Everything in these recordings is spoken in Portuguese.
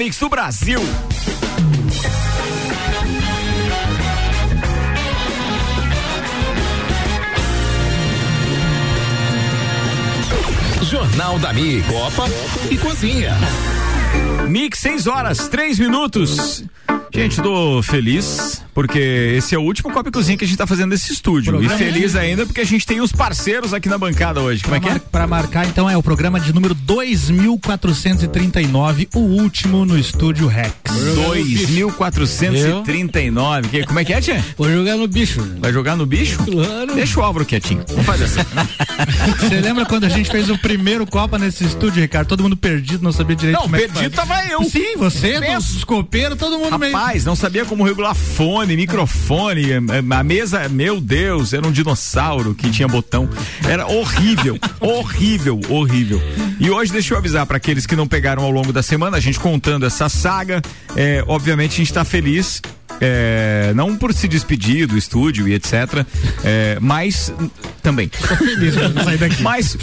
Mix do Brasil. Jornal da Mi, Copa e Cozinha. Mix 6 horas, 3 minutos. Gente, tô feliz porque esse é o último Copa e Cozinha que a gente tá fazendo nesse estúdio. Programa e feliz é... ainda porque a gente tem os parceiros aqui na bancada hoje. Como é que é? Pra marcar, então, é o programa de número 2439, o último no estúdio Rex. 2439. Que, como é que é, Tia? Vou jogar no bicho. Vai jogar no bicho? Claro. Deixa o Álvaro quietinho. Vamos fazer assim. Você lembra quando a gente fez o primeiro Copa nesse estúdio, Ricardo? Todo mundo perdido, não sabia direito não, como é perdido tava eu. Sim, você, os copeiros, todo mundo Rapaz, meio. Rapaz, não sabia como regular fone, microfone, a mesa, meu Deus, era um dinossauro que tinha botão. Era horrível, horrível, horrível. E hoje deixa eu avisar para aqueles que não pegaram ao longo da semana, a gente contando essa saga, é, obviamente a gente está feliz é, não por se despedir do estúdio e etc, é, mas também. mas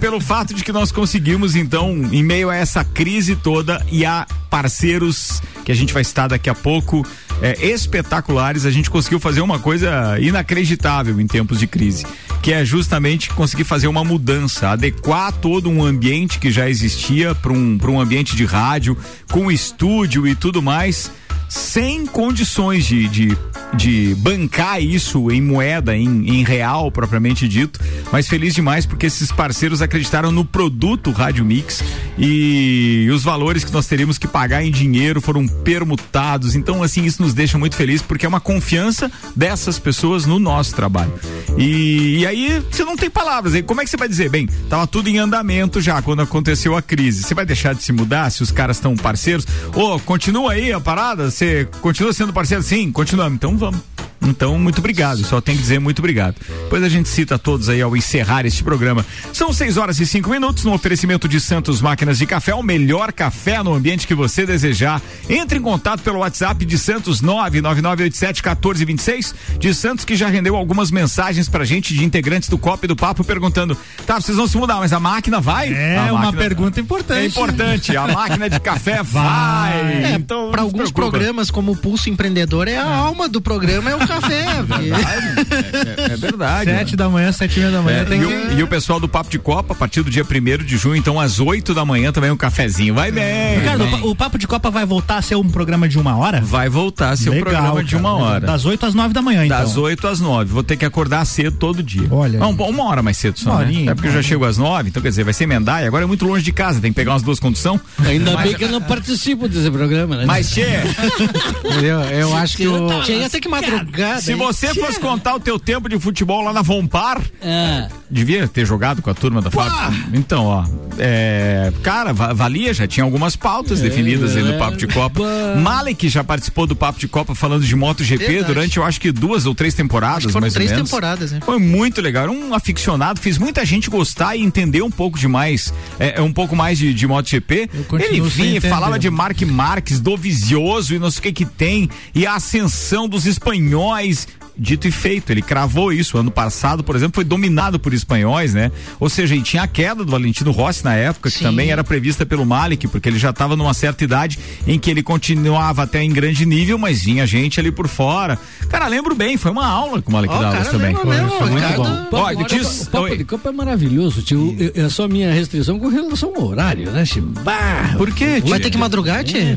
pelo fato de que nós conseguimos então, em meio a essa crise toda e a parceiros que a gente vai estar daqui a pouco é, espetaculares, a gente conseguiu fazer uma coisa inacreditável em tempos de crise, que é justamente conseguir fazer uma mudança, adequar todo um ambiente que já existia para um, um ambiente de rádio, com estúdio e tudo mais sem condições de, de, de bancar isso em moeda, em, em real propriamente dito, mas feliz demais porque esses parceiros acreditaram no produto Rádio Mix e os valores que nós teríamos que pagar em dinheiro foram permutados. Então, assim, isso nos deixa muito feliz porque é uma confiança dessas pessoas no nosso trabalho. E, e aí, você não tem palavras. Aí, como é que você vai dizer? Bem, tava tudo em andamento já quando aconteceu a crise. Você vai deixar de se mudar se os caras estão parceiros? Ô, oh, continua aí a parada? Você continua sendo parceiro? Sim, continuamos. Então vamos. Então, muito obrigado. Só tem que dizer muito obrigado. Depois a gente cita todos aí ao encerrar este programa. São 6 horas e 5 minutos no oferecimento de Santos Máquinas de Café, o melhor café no ambiente que você desejar. Entre em contato pelo WhatsApp de Santos 999871426. De Santos que já rendeu algumas mensagens pra gente de integrantes do COP e do Papo perguntando: tá, vocês vão se mudar, mas a máquina vai? É a uma pergunta importante. É importante. A máquina de café vai. É, então, para alguns programas, como o Pulso Empreendedor, é a alma do programa, é o café. É verdade. É, é, é verdade. Sete da manhã, sete e meia da manhã. É, tem e, que... o, e o pessoal do Papo de Copa, a partir do dia primeiro de junho, então às oito da manhã também um cafezinho. Vai bem. Ricardo, o, o Papo de Copa vai voltar a ser um programa de uma hora? Vai voltar a ser Legal, um programa cara, de uma hora. Das oito às nove da manhã, então. Das oito às nove. Vou ter que acordar cedo todo dia. Olha. Não, uma hora mais cedo só. Né? É porque eu já chego às nove, então quer dizer, vai ser emendar e agora é muito longe de casa, tem que pegar umas duas condução. Ainda mas... bem que eu não participo desse programa, né? Mas, Tchê. eu, eu acho que. Eu... Tchê ia ter que madrugar. Se você fosse contar o teu tempo de futebol lá na Vompar, é. devia ter jogado com a turma da Fábio. Então, ó, é, cara, valia, já tinha algumas pautas é, definidas aí no é. Papo de Copa. Malek já participou do Papo de Copa falando de MotoGP Verdade. durante, eu acho que duas ou três temporadas, mais três ou menos. temporadas, né? Foi muito legal, era um aficionado, fez muita gente gostar e entender um pouco demais, é, um pouco mais de, de MotoGP. Ele vinha e falava de Mark Marques, do Visioso e não sei o que que tem, e a ascensão dos espanhóis Góis, dito e feito. Ele cravou isso. Ano passado, por exemplo, foi dominado por espanhóis, né? Ou seja, e tinha a queda do Valentino Rossi na época, que Sim. também era prevista pelo Malik, porque ele já estava numa certa idade em que ele continuava até em grande nível, mas vinha gente ali por fora. Cara, lembro bem, foi uma aula com o Malik oh, Dallas também. Foi, mesmo, foi muito bom. Olha, diz, o papo de campo é maravilhoso, tio. É só minha restrição com relação ao horário, né? Bah, Por quê, tio? Vai ter que madrugar, tio? É,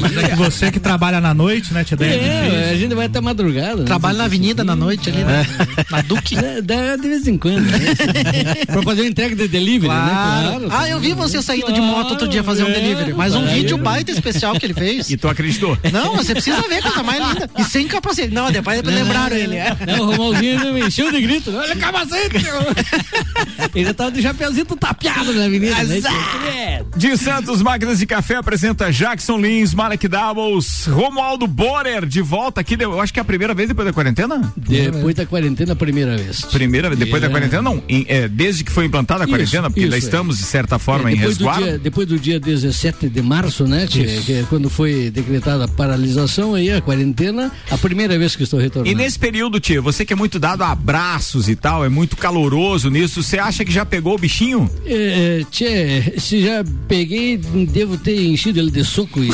mas é que você que trabalha na noite, né, tio? É, a gente vai até madrugada. Né? Trabalha Trabalho na avenida na noite ali, né? Na Duque. Dá de vez em quando. Né? pra fazer uma entrega de delivery, né? claro. né? Claro. Ah, eu vi você saindo claro, de moto outro dia fazer um delivery. Mas um vídeo baita especial que ele fez. E tu acreditou? Não, você precisa ver, coisa mais linda. E sem capacete. Não, depois lembraram ele. Não, o Romalzinho me encheu de grito. Olha o capacete! ele já tava de chapeuzinho tapeado na avenida. Né? De Santos Máquinas de Café apresenta Jackson Lins, Malek Doubles, Romualdo Borer de volta aqui. Eu acho que é a primeira vez depois da quarentena? Depois da quarentena, primeira vez. Primeira vez, depois É. da quarentena, não. Em- é, desde que foi implantada a Isso, quarentena, porque isso, ainda é. estamos, de certa forma, É, em depois, do resguardo. dia, depois do dia 17 de março, né, tchê, que é quando foi decretada a paralisação aí, a quarentena, a primeira vez que estou retornando. E nesse período, tia, você que é muito dado a abraços e tal, é muito caloroso nisso, você acha que já pegou o bichinho? É, tchê, se já peguei, devo ter enchido ele de soco e,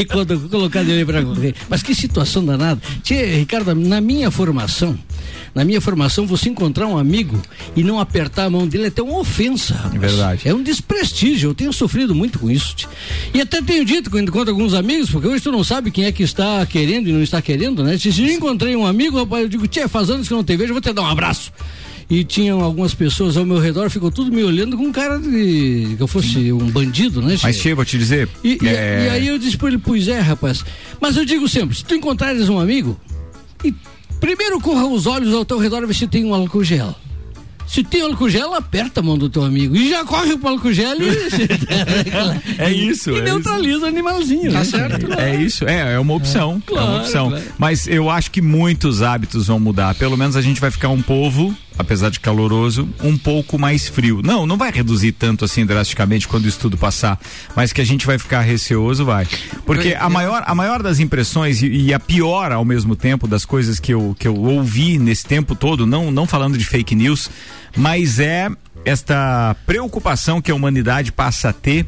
e quando colocado ele para correr. Mas que situação danada. Tchê, Ricardo, na minha formação, na minha formação, você encontrar um amigo e não apertar a mão dele é até uma ofensa. rapaz. É verdade. É um desprestígio. Eu tenho sofrido muito com isso. tchê. E até tenho dito quando encontro alguns amigos, porque hoje tu não sabe quem é que está querendo e não está querendo, né? Se eu encontrei um amigo, rapaz, eu digo, tchê, faz anos que eu não te vejo, eu vou te dar um abraço e tinham algumas pessoas ao meu redor, ficou tudo me olhando com cara de que eu fosse um bandido, né? Mas, Che? vou te dizer. E, e- é, e aí eu disse pra ele, pois é, rapaz. Mas eu digo sempre, se tu encontrares um amigo, e primeiro corra os olhos ao teu redor e vê se tem um álcool gel. Se tem álcool gel, aperta a mão do teu amigo. E já corre pro álcool gel e. É isso, E é neutraliza o animalzinho. né? É isso, é, é uma opção. é uma Claro, opção. claro. Mas eu acho que muitos hábitos vão mudar. Pelo menos a gente vai ficar um povo, apesar de caloroso, um pouco mais frio. Não, não vai reduzir tanto assim drasticamente quando isso tudo passar. Mas que a gente vai ficar receoso, vai. Porque a maior, a maior das impressões e, e a pior ao mesmo tempo das coisas que eu, que eu ouvi nesse tempo todo, não, não falando de fake news, mas é esta preocupação que a humanidade passa a ter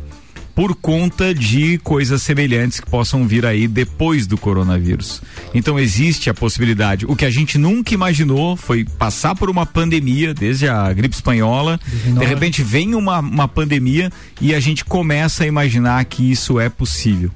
por conta de coisas semelhantes que possam vir aí depois do coronavírus. Então existe a possibilidade. O que a gente nunca imaginou foi passar por uma pandemia, desde a gripe espanhola, de repente vem uma, uma pandemia e a gente começa a imaginar que isso é possível.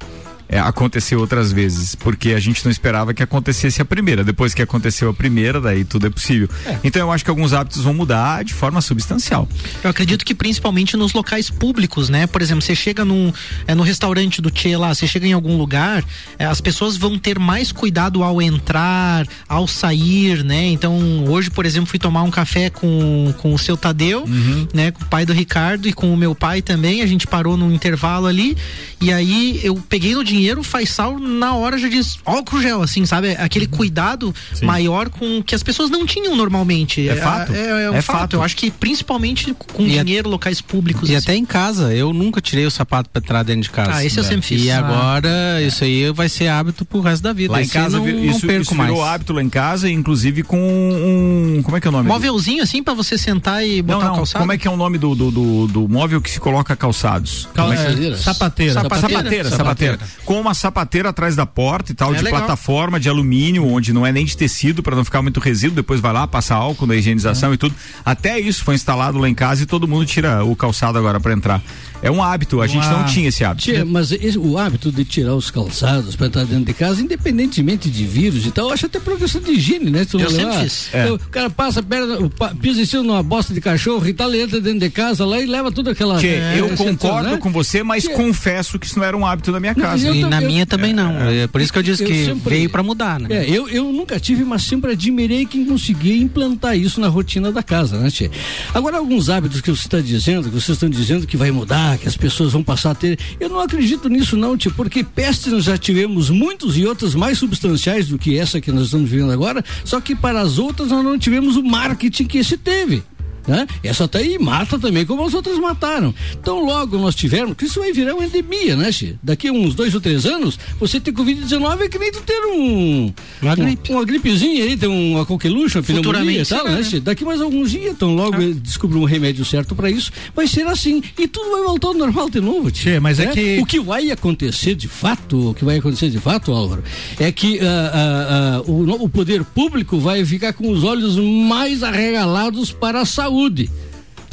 É, aconteceu outras vezes, porque a gente não esperava que acontecesse a primeira. Depois que aconteceu a primeira, daí tudo é possível. Então eu acho que alguns hábitos vão mudar de forma substancial. Eu acredito que principalmente nos locais públicos, né? Por exemplo, você chega num, é, no restaurante do Tchê lá, você chega em algum lugar, é, as pessoas vão ter mais cuidado ao entrar, ao sair, né? Então, hoje, por exemplo, fui tomar um café com, com o seu Tadeu, né? Com o pai do Ricardo e com o meu pai também. A gente parou num intervalo ali e aí eu peguei no dinheiro, faz sal, na hora já diz álcool gel, assim, sabe? Aquele cuidado maior com que as pessoas não tinham normalmente. É fato. É, é um É fato. fato. Eu acho que principalmente com E a- dinheiro, locais públicos. E assim. até em casa, eu nunca tirei o sapato pra entrar dentro de casa. Ah, esse eu sempre fiz. E Ah. agora, isso aí vai ser hábito pro resto da vida. Lá em Esse casa, não, vi- não isso, perco isso mais. virou hábito lá em casa, inclusive com um. Como é que é o nome? Móvelzinho assim pra você sentar e Não, botar não. o calçado. Como é que é o nome do, do, do, do móvel que se coloca calçados? Cal- é que- é, Sapateira. sapateira. Sapateira. Sapateira, sapateira. Com uma sapateira atrás da porta e tal, É de legal. plataforma, de alumínio, onde não é nem de tecido, para não ficar muito resíduo, depois vai lá, passa álcool na higienização e tudo. Até isso foi instalado lá em casa e todo mundo tira o calçado agora para entrar. É um hábito, a gente Uma- não tinha esse hábito. Tchê, mas esse- o hábito de tirar os calçados para entrar dentro de casa, independentemente de vírus e tal, eu acho até por questão de higiene, né? Se Eu sempre fiz. É. O cara passa, perna, pisa em cima numa bosta de cachorro e tal, ele entra dentro de casa lá e leva tudo aquela. Tchê, é, eu concordo né? com você, mas confesso que isso não era um hábito da minha casa. E na eu- minha também não. É por isso que eu disse Eu que sempre- veio pra mudar, né? É, eu, eu nunca tive, mas sempre admirei quem conseguia implantar isso na rotina da casa, né, Tchê? Agora, alguns hábitos que você está dizendo, que vocês estão dizendo que vai mudar, que as pessoas vão passar a ter. Eu não acredito nisso, não, Tchê, porque pestes nós já tivemos muitos e outras mais substanciais do que essa que nós estamos vivendo agora, só que para as outras nós não tivemos o marketing que esse teve. Né? Essa tá aí mata também, como as outras mataram. Então, logo nós tivermos, que isso vai virar uma endemia, né, Xê? Daqui uns dois ou três anos, você ter Covid-19 é que nem tu ter um. Uma um- gripe. Uma gripezinha aí, tem uma coqueluche, uma pneumonia e tal, será, né, né? Xê? Daqui mais alguns dias, então logo Ah. descobrir um remédio certo para isso, vai ser assim. E tudo vai voltar ao normal de novo. Tchê, mas é que- O que vai acontecer de fato, o que vai acontecer de fato, Álvaro, é que ah, ah, ah, o, o poder público vai ficar com os olhos mais arregalados para a saúde saúde.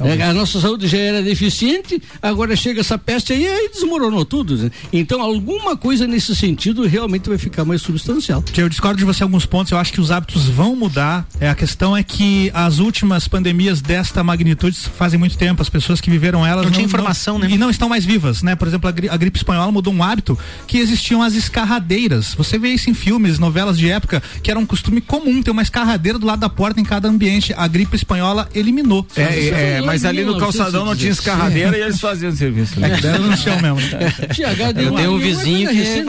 É, a nossa saúde já era deficiente, agora chega essa peste aí e desmoronou tudo. né? Então, alguma coisa nesse sentido realmente vai ficar mais substancial. Eu discordo de você em alguns pontos, eu acho que os hábitos vão mudar. É, a questão é que as últimas pandemias desta magnitude fazem muito tempo, as pessoas que viveram elas Não tinha informação, né? E não estão mais vivas, né? Por exemplo, a, gri- a gripe espanhola mudou um hábito que existiam as escarradeiras. Você vê isso em filmes, novelas de época, que era um costume comum ter uma escarradeira do lado da porta em cada ambiente. A gripe espanhola eliminou. É, é, lá mas ali no calçadão não tinha 1917. escarradeira e eles faziam serviço. É que no chão mesmo. né? Tia, H1N1 Eu tenho um é vizinho que.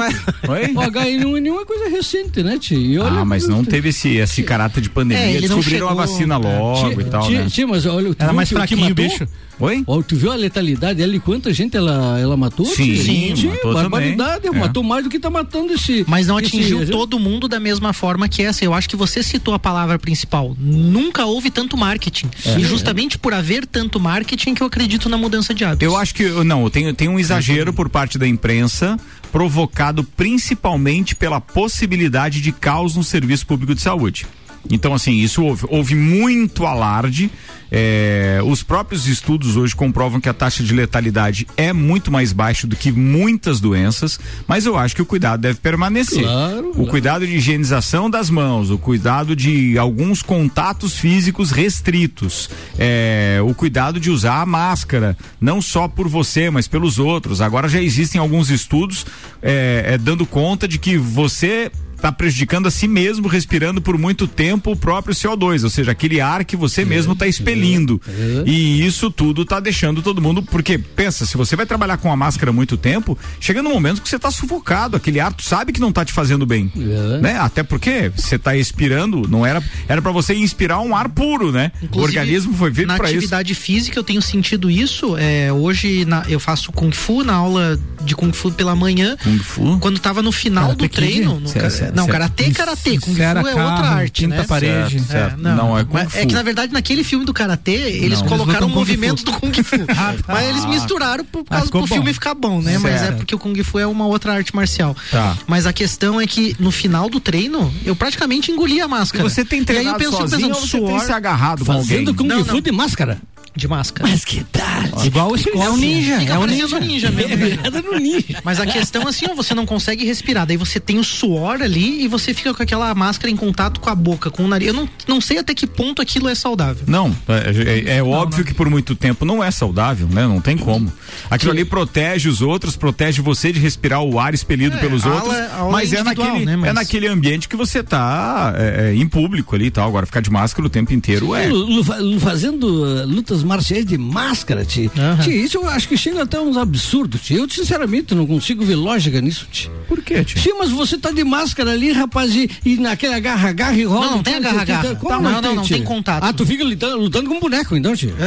Oi? O H1N1 é coisa recente, né, olha Ah, mas não teve esse, esse caráter de É, pandemia. Descobriram a vacina logo Tia, e tal, tia, né? mas olha, tu Era mais fraquinho o bicho. Oi? Ó, tu viu a letalidade ali? Quanta gente ela, ela matou? Sim, sim, Tia, matou barbaridade. também. Matou mais do que tá matando esse. Mas não esse- atingiu todo mundo da mesma forma que essa. Eu acho que você citou a palavra principal. Nunca houve tanto marketing. É. E justamente por haver tanto marketing que eu acredito na mudança de hábitos. Eu acho que, não, tem, tem um exagero por parte da imprensa, provocado principalmente pela possibilidade de caos no serviço público de saúde. Então, assim, isso houve, houve muito alarde. é, os próprios estudos hoje comprovam que a taxa de letalidade é muito mais baixa do que muitas doenças, mas eu acho que o cuidado deve permanecer. Claro, o claro. cuidado de higienização das mãos, o cuidado de alguns contatos físicos restritos, é, o cuidado de usar a máscara, não só por você, mas pelos outros. Agora já existem alguns estudos é, é, dando conta de que você está prejudicando a si mesmo respirando por muito tempo o próprio CO2, ou seja, aquele ar que você mesmo está expelindo. E isso tudo está deixando todo mundo, porque pensa, se você vai trabalhar com a máscara muito tempo, chega num momento que você está sufocado, aquele ar tu sabe que não está te fazendo bem, É. né? Até porque você está expirando, não era era para você inspirar um ar puro, né? o Inclusive, organismo foi feito na para isso. atividade física eu tenho sentido isso. É, hoje na- eu faço kung fu na aula de kung fu pela manhã. Kung Fu? Quando tava no final Karate do treino, no não, certo. karatê, karatê, kung fu é outra arte, quinta né? parede. Certo, certo. É, não, Não, é Kung mas é Fu. que na verdade naquele filme do karatê eles Não. colocaram Eles movimentos Fu. do kung fu, mas eles misturaram por causa ficou do filme ficar bom, né? Mas é Certo. porque o kung fu é uma outra arte marcial. Tá. Mas a questão é que no final do treino eu praticamente engoli a E máscara. você tem e aí eu treinado penso, sozinho pensando, ou você tem suor se agarrado com alguém? Fazendo Kung Não, Fu não. de máscara. De máscara. Mas que tal? Igual o Scott. É um ninja, Fica é um ninja. ninja mesmo. É né? virada no ninja. Mas a questão assim, ó, você não consegue respirar. Daí você tem o suor ali e você fica com aquela máscara em contato com a boca, com o nariz. Eu não, não sei até que ponto aquilo é saudável. Não, é, é- é óbvio que por muito tempo não é saudável, né? Não tem como. Aquilo ali protege os outros, protege você de respirar o ar expelido É, pelos a outros, aula- a aula mas é é naquele, né, mas- é naquele ambiente que você tá é, é, em público ali e tal. Agora ficar de máscara o tempo inteiro é. Fa- lu- Fazendo uh, lutas marciais de máscara, tia. Aham. Tia, isso eu acho que chega até uns absurdos, tia. Eu, sinceramente, não consigo ver lógica nisso, tia. Por quê, tio? Sim, mas você tá de máscara ali, rapaz, e, e naquele agarra-agarra e rola. Não, não tem agarra-agarra. como Tá, não, não, não tia? tem contato. Ah, tu fica lutando, lutando com um boneco, então, tio?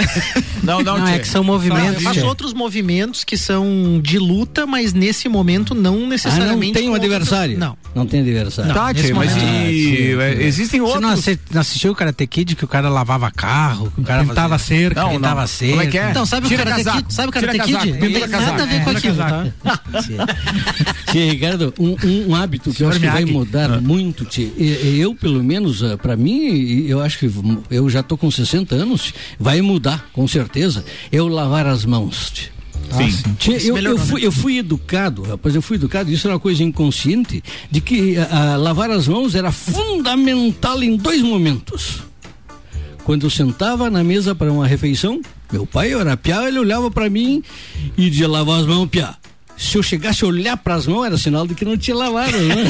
Não, não, Não, é que são movimentos. tia. outros movimentos que são de luta, mas nesse momento não Ah, não necessariamente. tem um adversário? Não. Não tem adversário. Tá, tia, mas e, é, existem Você outros. não, assi- não assistiu o Karate Kid que o cara lavava carro, que o cara Pintava fazia- cerca. Não, pintava não. cerca. Como é que é? Então, sabe o Karate casaco, Kid? Sabe o Karate casaco, Kid? Não tem nada a ver casaco. com aquilo, tá? Tia, Ricardo, um, um- hábito que eu Senhor acho que vai mudar muito, tia, e- e eu, pelo menos, ah, pra mim, eu acho que eu já tô com 60 anos, vai mudar, com certeza, eu lavar as mãos, tia. Sim. Tia, Isso eu, eu fui, eu fui educado, rapaz, eu fui educado, isso era uma coisa inconsciente, de que ah, ah, lavar as mãos era fundamental em dois momentos. Quando eu sentava na mesa para uma refeição, meu pai era piá, ele olhava para mim e dizia lavar as mãos, piá. Se eu chegasse a olhar para as mãos, era sinal de que não tinha lavado, né?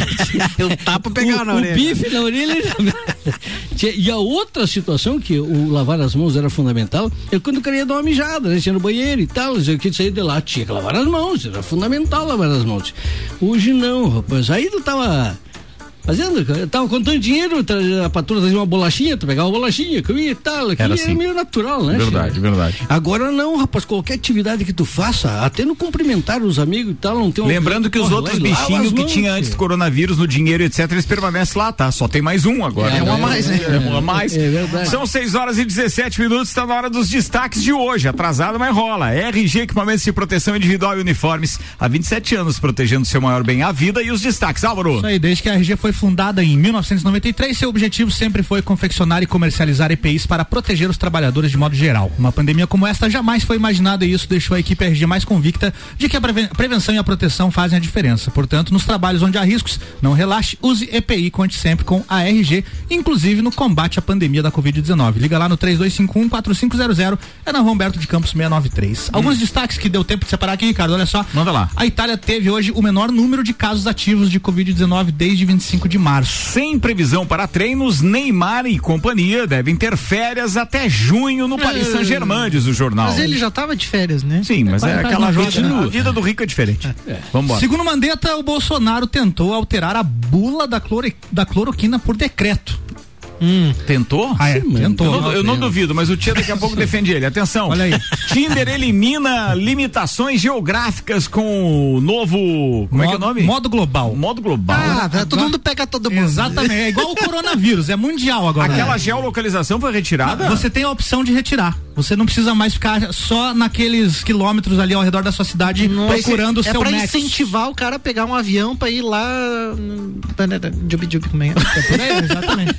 Eu tapa pegava o, na o orelha. bife na orelha. E a outra situação que o lavar as mãos era fundamental é quando eu queria dar uma mijada, né? Tinha no banheiro e tal, eu queria sair de lá, tinha que lavar as mãos, era fundamental lavar as mãos. Hoje não, rapaz. Aí tu tava fazendo, eu tava contando dinheiro, tra- a patroa trazia uma bolachinha, tu pegava uma bolachinha, comia e tal, aquilo Era era, assim. meio natural, né? Verdade, Chico? verdade. Agora não, rapaz, qualquer atividade que tu faça, até no cumprimentar os amigos e tal, não tem uma Lembrando que os outros bichinhos as que tinha antes do coronavírus, no dinheiro, etc., eles permanecem lá, tá? Só tem mais um agora. É, um a é, mais, é, né? é, um a mais. é verdade. São 6 horas e 17 minutos, está na hora dos destaques de hoje. Atrasado, mas rola. RG Equipamentos de Proteção Individual e Uniformes. Há 27 anos, protegendo seu maior bem, a vida e os destaques. Álvaro. Isso aí, desde que a RG foi fundada em 1993, seu objetivo sempre foi confeccionar e comercializar EPIs para proteger os trabalhadores de modo geral. Uma pandemia como esta jamais foi imaginada e isso deixou a equipe RG mais convicta de que a preven- prevenção e a proteção fazem a diferença. Portanto, nos trabalhos onde há riscos, não relaxe, use EPI e conte sempre com a RG, inclusive no combate à pandemia da Covid-19. Liga lá no 3251-4500, é na Humberto de Campos 693. Alguns destaques que deu tempo de separar aqui, Ricardo, olha só. Manda lá. A Itália teve hoje o menor número de casos ativos de Covid-19 desde 25 25 de março. Sem previsão para treinos, Neymar e companhia devem ter férias até junho no Paris Saint-Germain, diz o jornal. Mas ele já tava de férias, né? Sim, mas é vai, aquela vida, a vida do rico é diferente. É. Vamos embora. Segundo Mandetta, o Bolsonaro tentou alterar a bula da, cloro, da cloroquina por decreto. Tentou? Ah, é, Eu tentou. não, eu não duvido, mas o Tia daqui a pouco defende ele. Atenção. Olha aí. Tinder elimina limitações geográficas com o novo. Como é que é o nome? Modo global. Modo global. Ah, tá, todo mundo pega todo mundo. Exatamente. É igual o coronavírus, é mundial agora. Aquela geolocalização foi retirada? Você tem a opção de retirar. Você não precisa mais ficar só naqueles quilômetros ali ao redor da sua cidade procurando o é seu pra nexo. incentivar o cara a pegar um avião pra ir lá. Jubi, jubi, como é? Por aí, exatamente.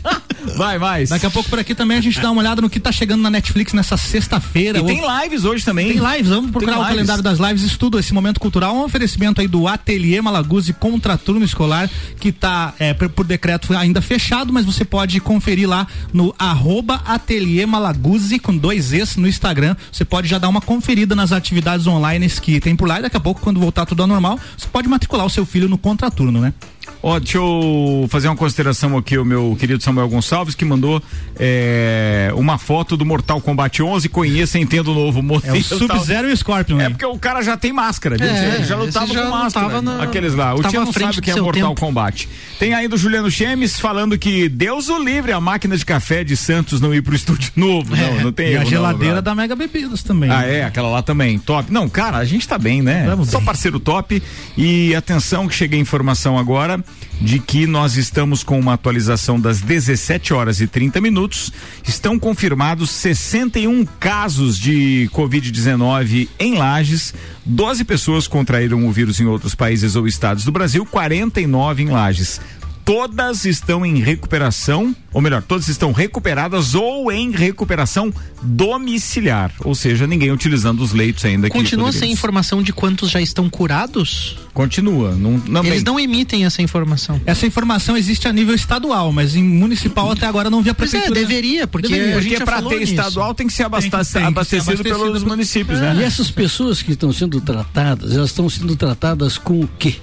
Vai, mais. Daqui a pouco por aqui também a gente dá uma olhada no que tá chegando na Netflix nessa sexta-feira. E tem lives hoje também. Tem lives, vamos procurar Tem o lives. calendário das lives, estudo esse momento cultural, um oferecimento aí do Ateliê Malaguzzi Contraturno Escolar, que tá é, por, decreto ainda fechado, mas você pode conferir lá no arroba Ateliê Malaguzzi com dois No Instagram. Você pode já dar uma conferida nas atividades online que tem por lá e daqui a pouco, quando voltar tudo ao normal, você pode matricular o seu filho no contraturno, né? Ó, deixa eu fazer uma consideração aqui, o meu querido Samuel Gonçalves, que mandou é, uma foto do Mortal Kombat 11. Conheça, entenda o novo É modelo. o e tal. Sub-Zero e o Scorpion. É né? porque o cara já tem máscara? É, Ele já lutava já com máscara. lutava na- Aqueles lá. O tava Tia não frente sabe o que é Mortal tempo. Kombat. Tem ainda o Juliano Chemes falando que Deus o livre a máquina de café de Santos não ir pro estúdio novo. Não, não tem É. E a erro, não, geladeira brother. da Mega Bebidas também. Ah, é, aquela lá também, top. Não, cara, a gente tá bem, né? Vamos Só bem. parceiro top. E atenção que chega a informação agora de que nós estamos com uma atualização das 17 horas e 30 minutos. Estão confirmados 61 casos de Covid-19 em Lages. 12 pessoas contraíram o vírus em outros países ou estados do Brasil, 49 em Lages. Todas estão em recuperação, ou melhor, todas estão recuperadas ou em recuperação domiciliar, ou seja, ninguém utilizando os leitos ainda. Continua sem informação de quantos já estão curados? Continua, não, não Eles bem. não emitem essa informação. Essa informação existe a nível estadual, mas em municipal até agora não vi a Pois é, prefeitura. deveria, porque Deveria, a gente Porque para ter nisso. estadual tem que ser abasta- Tem que- tem que ser abastecido, abastecido pelos por- municípios, E né? essas pessoas que estão sendo tratadas, elas estão sendo tratadas com o quê?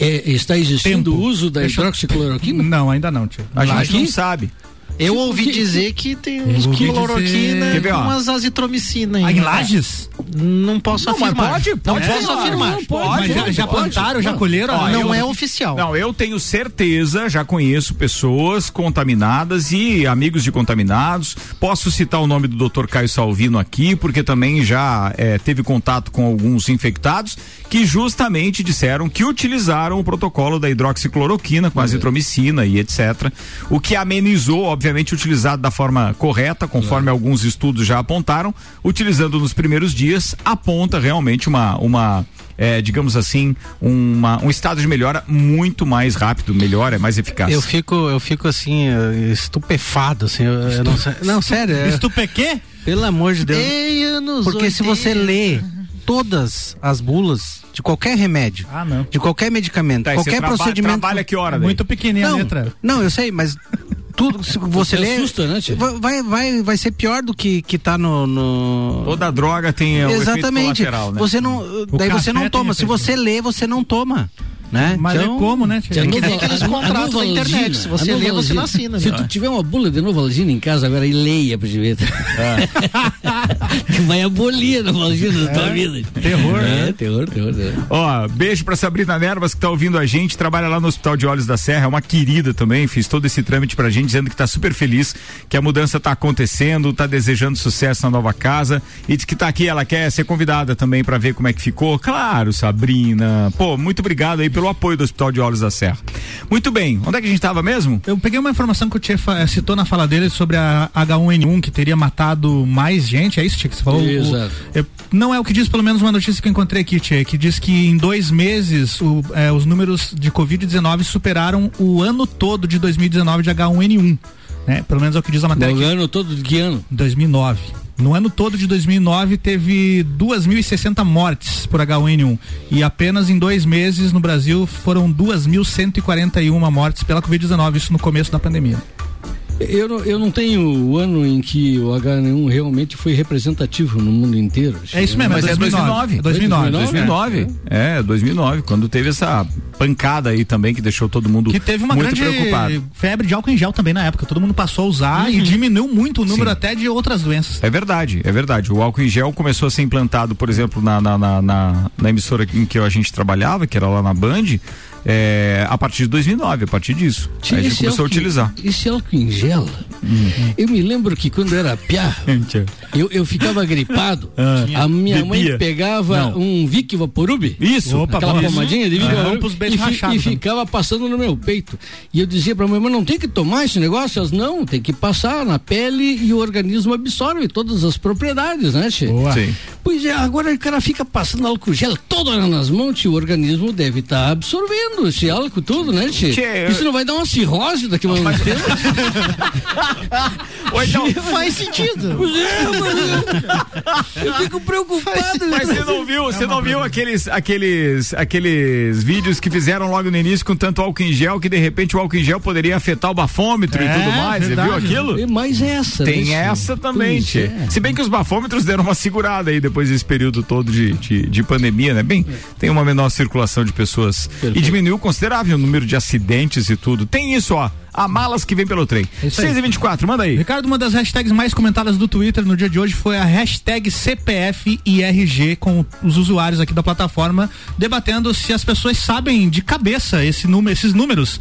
É, está existindo o uso da hidroxicloroquina? Não, ainda não, tio. A gente Aqui? não sabe. Eu Sim, ouvi porque- dizer que tem uns ouvi cloroquina dizer- com umas azitromicina aí. Ah, em Lages? Não posso Não, mas afirmar. pode, pode não posso falar. afirmar. Não, pode, Mas já, já plantaram, já colheram? Ó, Não eu- é oficial. Não, eu tenho certeza, já conheço pessoas contaminadas e amigos de contaminados. Posso citar o nome do Dr. Caio Salvino aqui, porque também já eh, teve contato com alguns infectados que justamente disseram que utilizaram o protocolo da hidroxicloroquina com azitromicina e etc. O que amenizou, obviamente, utilizado da forma correta, conforme alguns estudos já apontaram, utilizando nos primeiros dias, aponta realmente uma, uma é, digamos assim, uma, um estado de melhora muito mais rápido, melhor, é mais eficaz. Eu fico, eu fico assim, eh, estupefado, assim. eu- eu não, sei- não, sério. é- Estupequê? pelo amor de Deus. Ei, anos Porque se você 80. lê todas as bulas de qualquer remédio, Ah, não. de qualquer medicamento, Tá, você qualquer traba- procedimento. Trabalha que hora, É daí? muito pequenininha a não, letra. não, eu sei, mas tudo se você lê assusta, né, tia? vai, vai vai ser pior do que que tá no, no... Toda droga tem o efeito Exatamente. colateral, né? Você não, daí café você não toma. Se você lê, você não toma, né? Mas Então, é como, né? tia? Aqueles contratos na internet, se você lê, você não assina, Se tu tiver uma bula de Novalgina em casa agora e leia pra te ver. que vai abolir a Novalgina da tua vida. Terror, É, né? terror, terror, terror. Ó, beijo pra Sabrina Nervas que tá ouvindo a gente, trabalha lá no Hospital de Olhos da Serra, é uma querida também, fiz todo esse trâmite pra gente, dizendo que tá super feliz, que a mudança tá acontecendo, tá desejando sucesso na nova casa e diz que tá aqui, ela quer ser convidada também pra ver como é que ficou. Claro, Sabrina. Pô, muito obrigado aí pelo apoio do Hospital de Olhos da Serra. Muito bem, onde é que a gente tava mesmo? Eu peguei uma informação que o Tchê fa- citou na fala dele sobre a H1N1 que teria matado mais gente. É isso, Tchê, que você falou? O- Exato. eu- não é o que diz, pelo menos uma notícia que eu encontrei aqui, Tchê, que diz que em dois meses o- é, os números de Covid-19 superaram o ano todo de 2019 de H1N1. Né? Pelo menos é o que diz a matéria. Aqui. ano todo de que ano? 2009. No ano todo de 2009 teve 2.060 mortes por H1N1 e apenas em dois meses no Brasil foram 2.141 mortes pela Covid-19, isso no começo da pandemia. Eu não, eu não tenho o ano em que o H1 realmente foi representativo no mundo inteiro. É isso mesmo, Mas é 2009. É 2009. 2009. É, 2009, quando teve essa pancada aí também que deixou todo mundo Que teve uma muito grande preocupado. febre de álcool em gel também na época. Todo mundo passou a usar e diminuiu muito o número Sim. até de outras doenças. É verdade, é verdade. O álcool em gel começou a ser implantado, por exemplo, na, na, na, na- na emissora em que a gente trabalhava, que era lá na Band, é, a partir de 2009, a partir disso. Tia, Aí a gente esse começou a utilizar. Esse álcool em gel. Eu me lembro que quando eu era piá, eu, eu ficava gripado. a minha mãe Bebia. pegava Não. um Vic Vaporub. Isso. Opa, Aquela bom. pomadinha de Vic É, Vaporub, vamos e, e também. ficava passando no meu peito. E eu dizia pra minha mãe, não tem que tomar esse negócio? Elas, não, tem que passar na pele e o organismo absorve todas as propriedades, né, Tchê? Pois é, agora o cara fica passando álcool gel toda hora nas mãos, o organismo deve estar absorvendo esse álcool todo, né? Tchê, eu- Isso não vai dar uma cirrose daqui a um tempo? Ou então, Faz sentido. É, mas eu, eu fico preocupado. Mas você não viu, você não viu aqueles, aqueles, aqueles vídeos que fizeram logo no início com tanto álcool em gel que de repente o álcool em gel poderia afetar o bafômetro e É, tudo mais. Você viu verdade. aquilo? É mais essa. Tem né, tio? essa também, Pois tchê. é. Se bem que os bafômetros deram uma segurada aí depois desse período todo de, de, de pandemia, né? Bem, tem uma menor circulação de pessoas e Perfeito. Diminuiu considerável o número de acidentes e tudo. Tem isso, ó. Há malas que vem pelo trem. Isso aí. 6 e 24 manda aí. Ricardo, uma das hashtags mais comentadas do Twitter no dia de hoje foi a hashtag CPFIRG com os usuários aqui da plataforma debatendo se as pessoas sabem de cabeça esse número, esses números.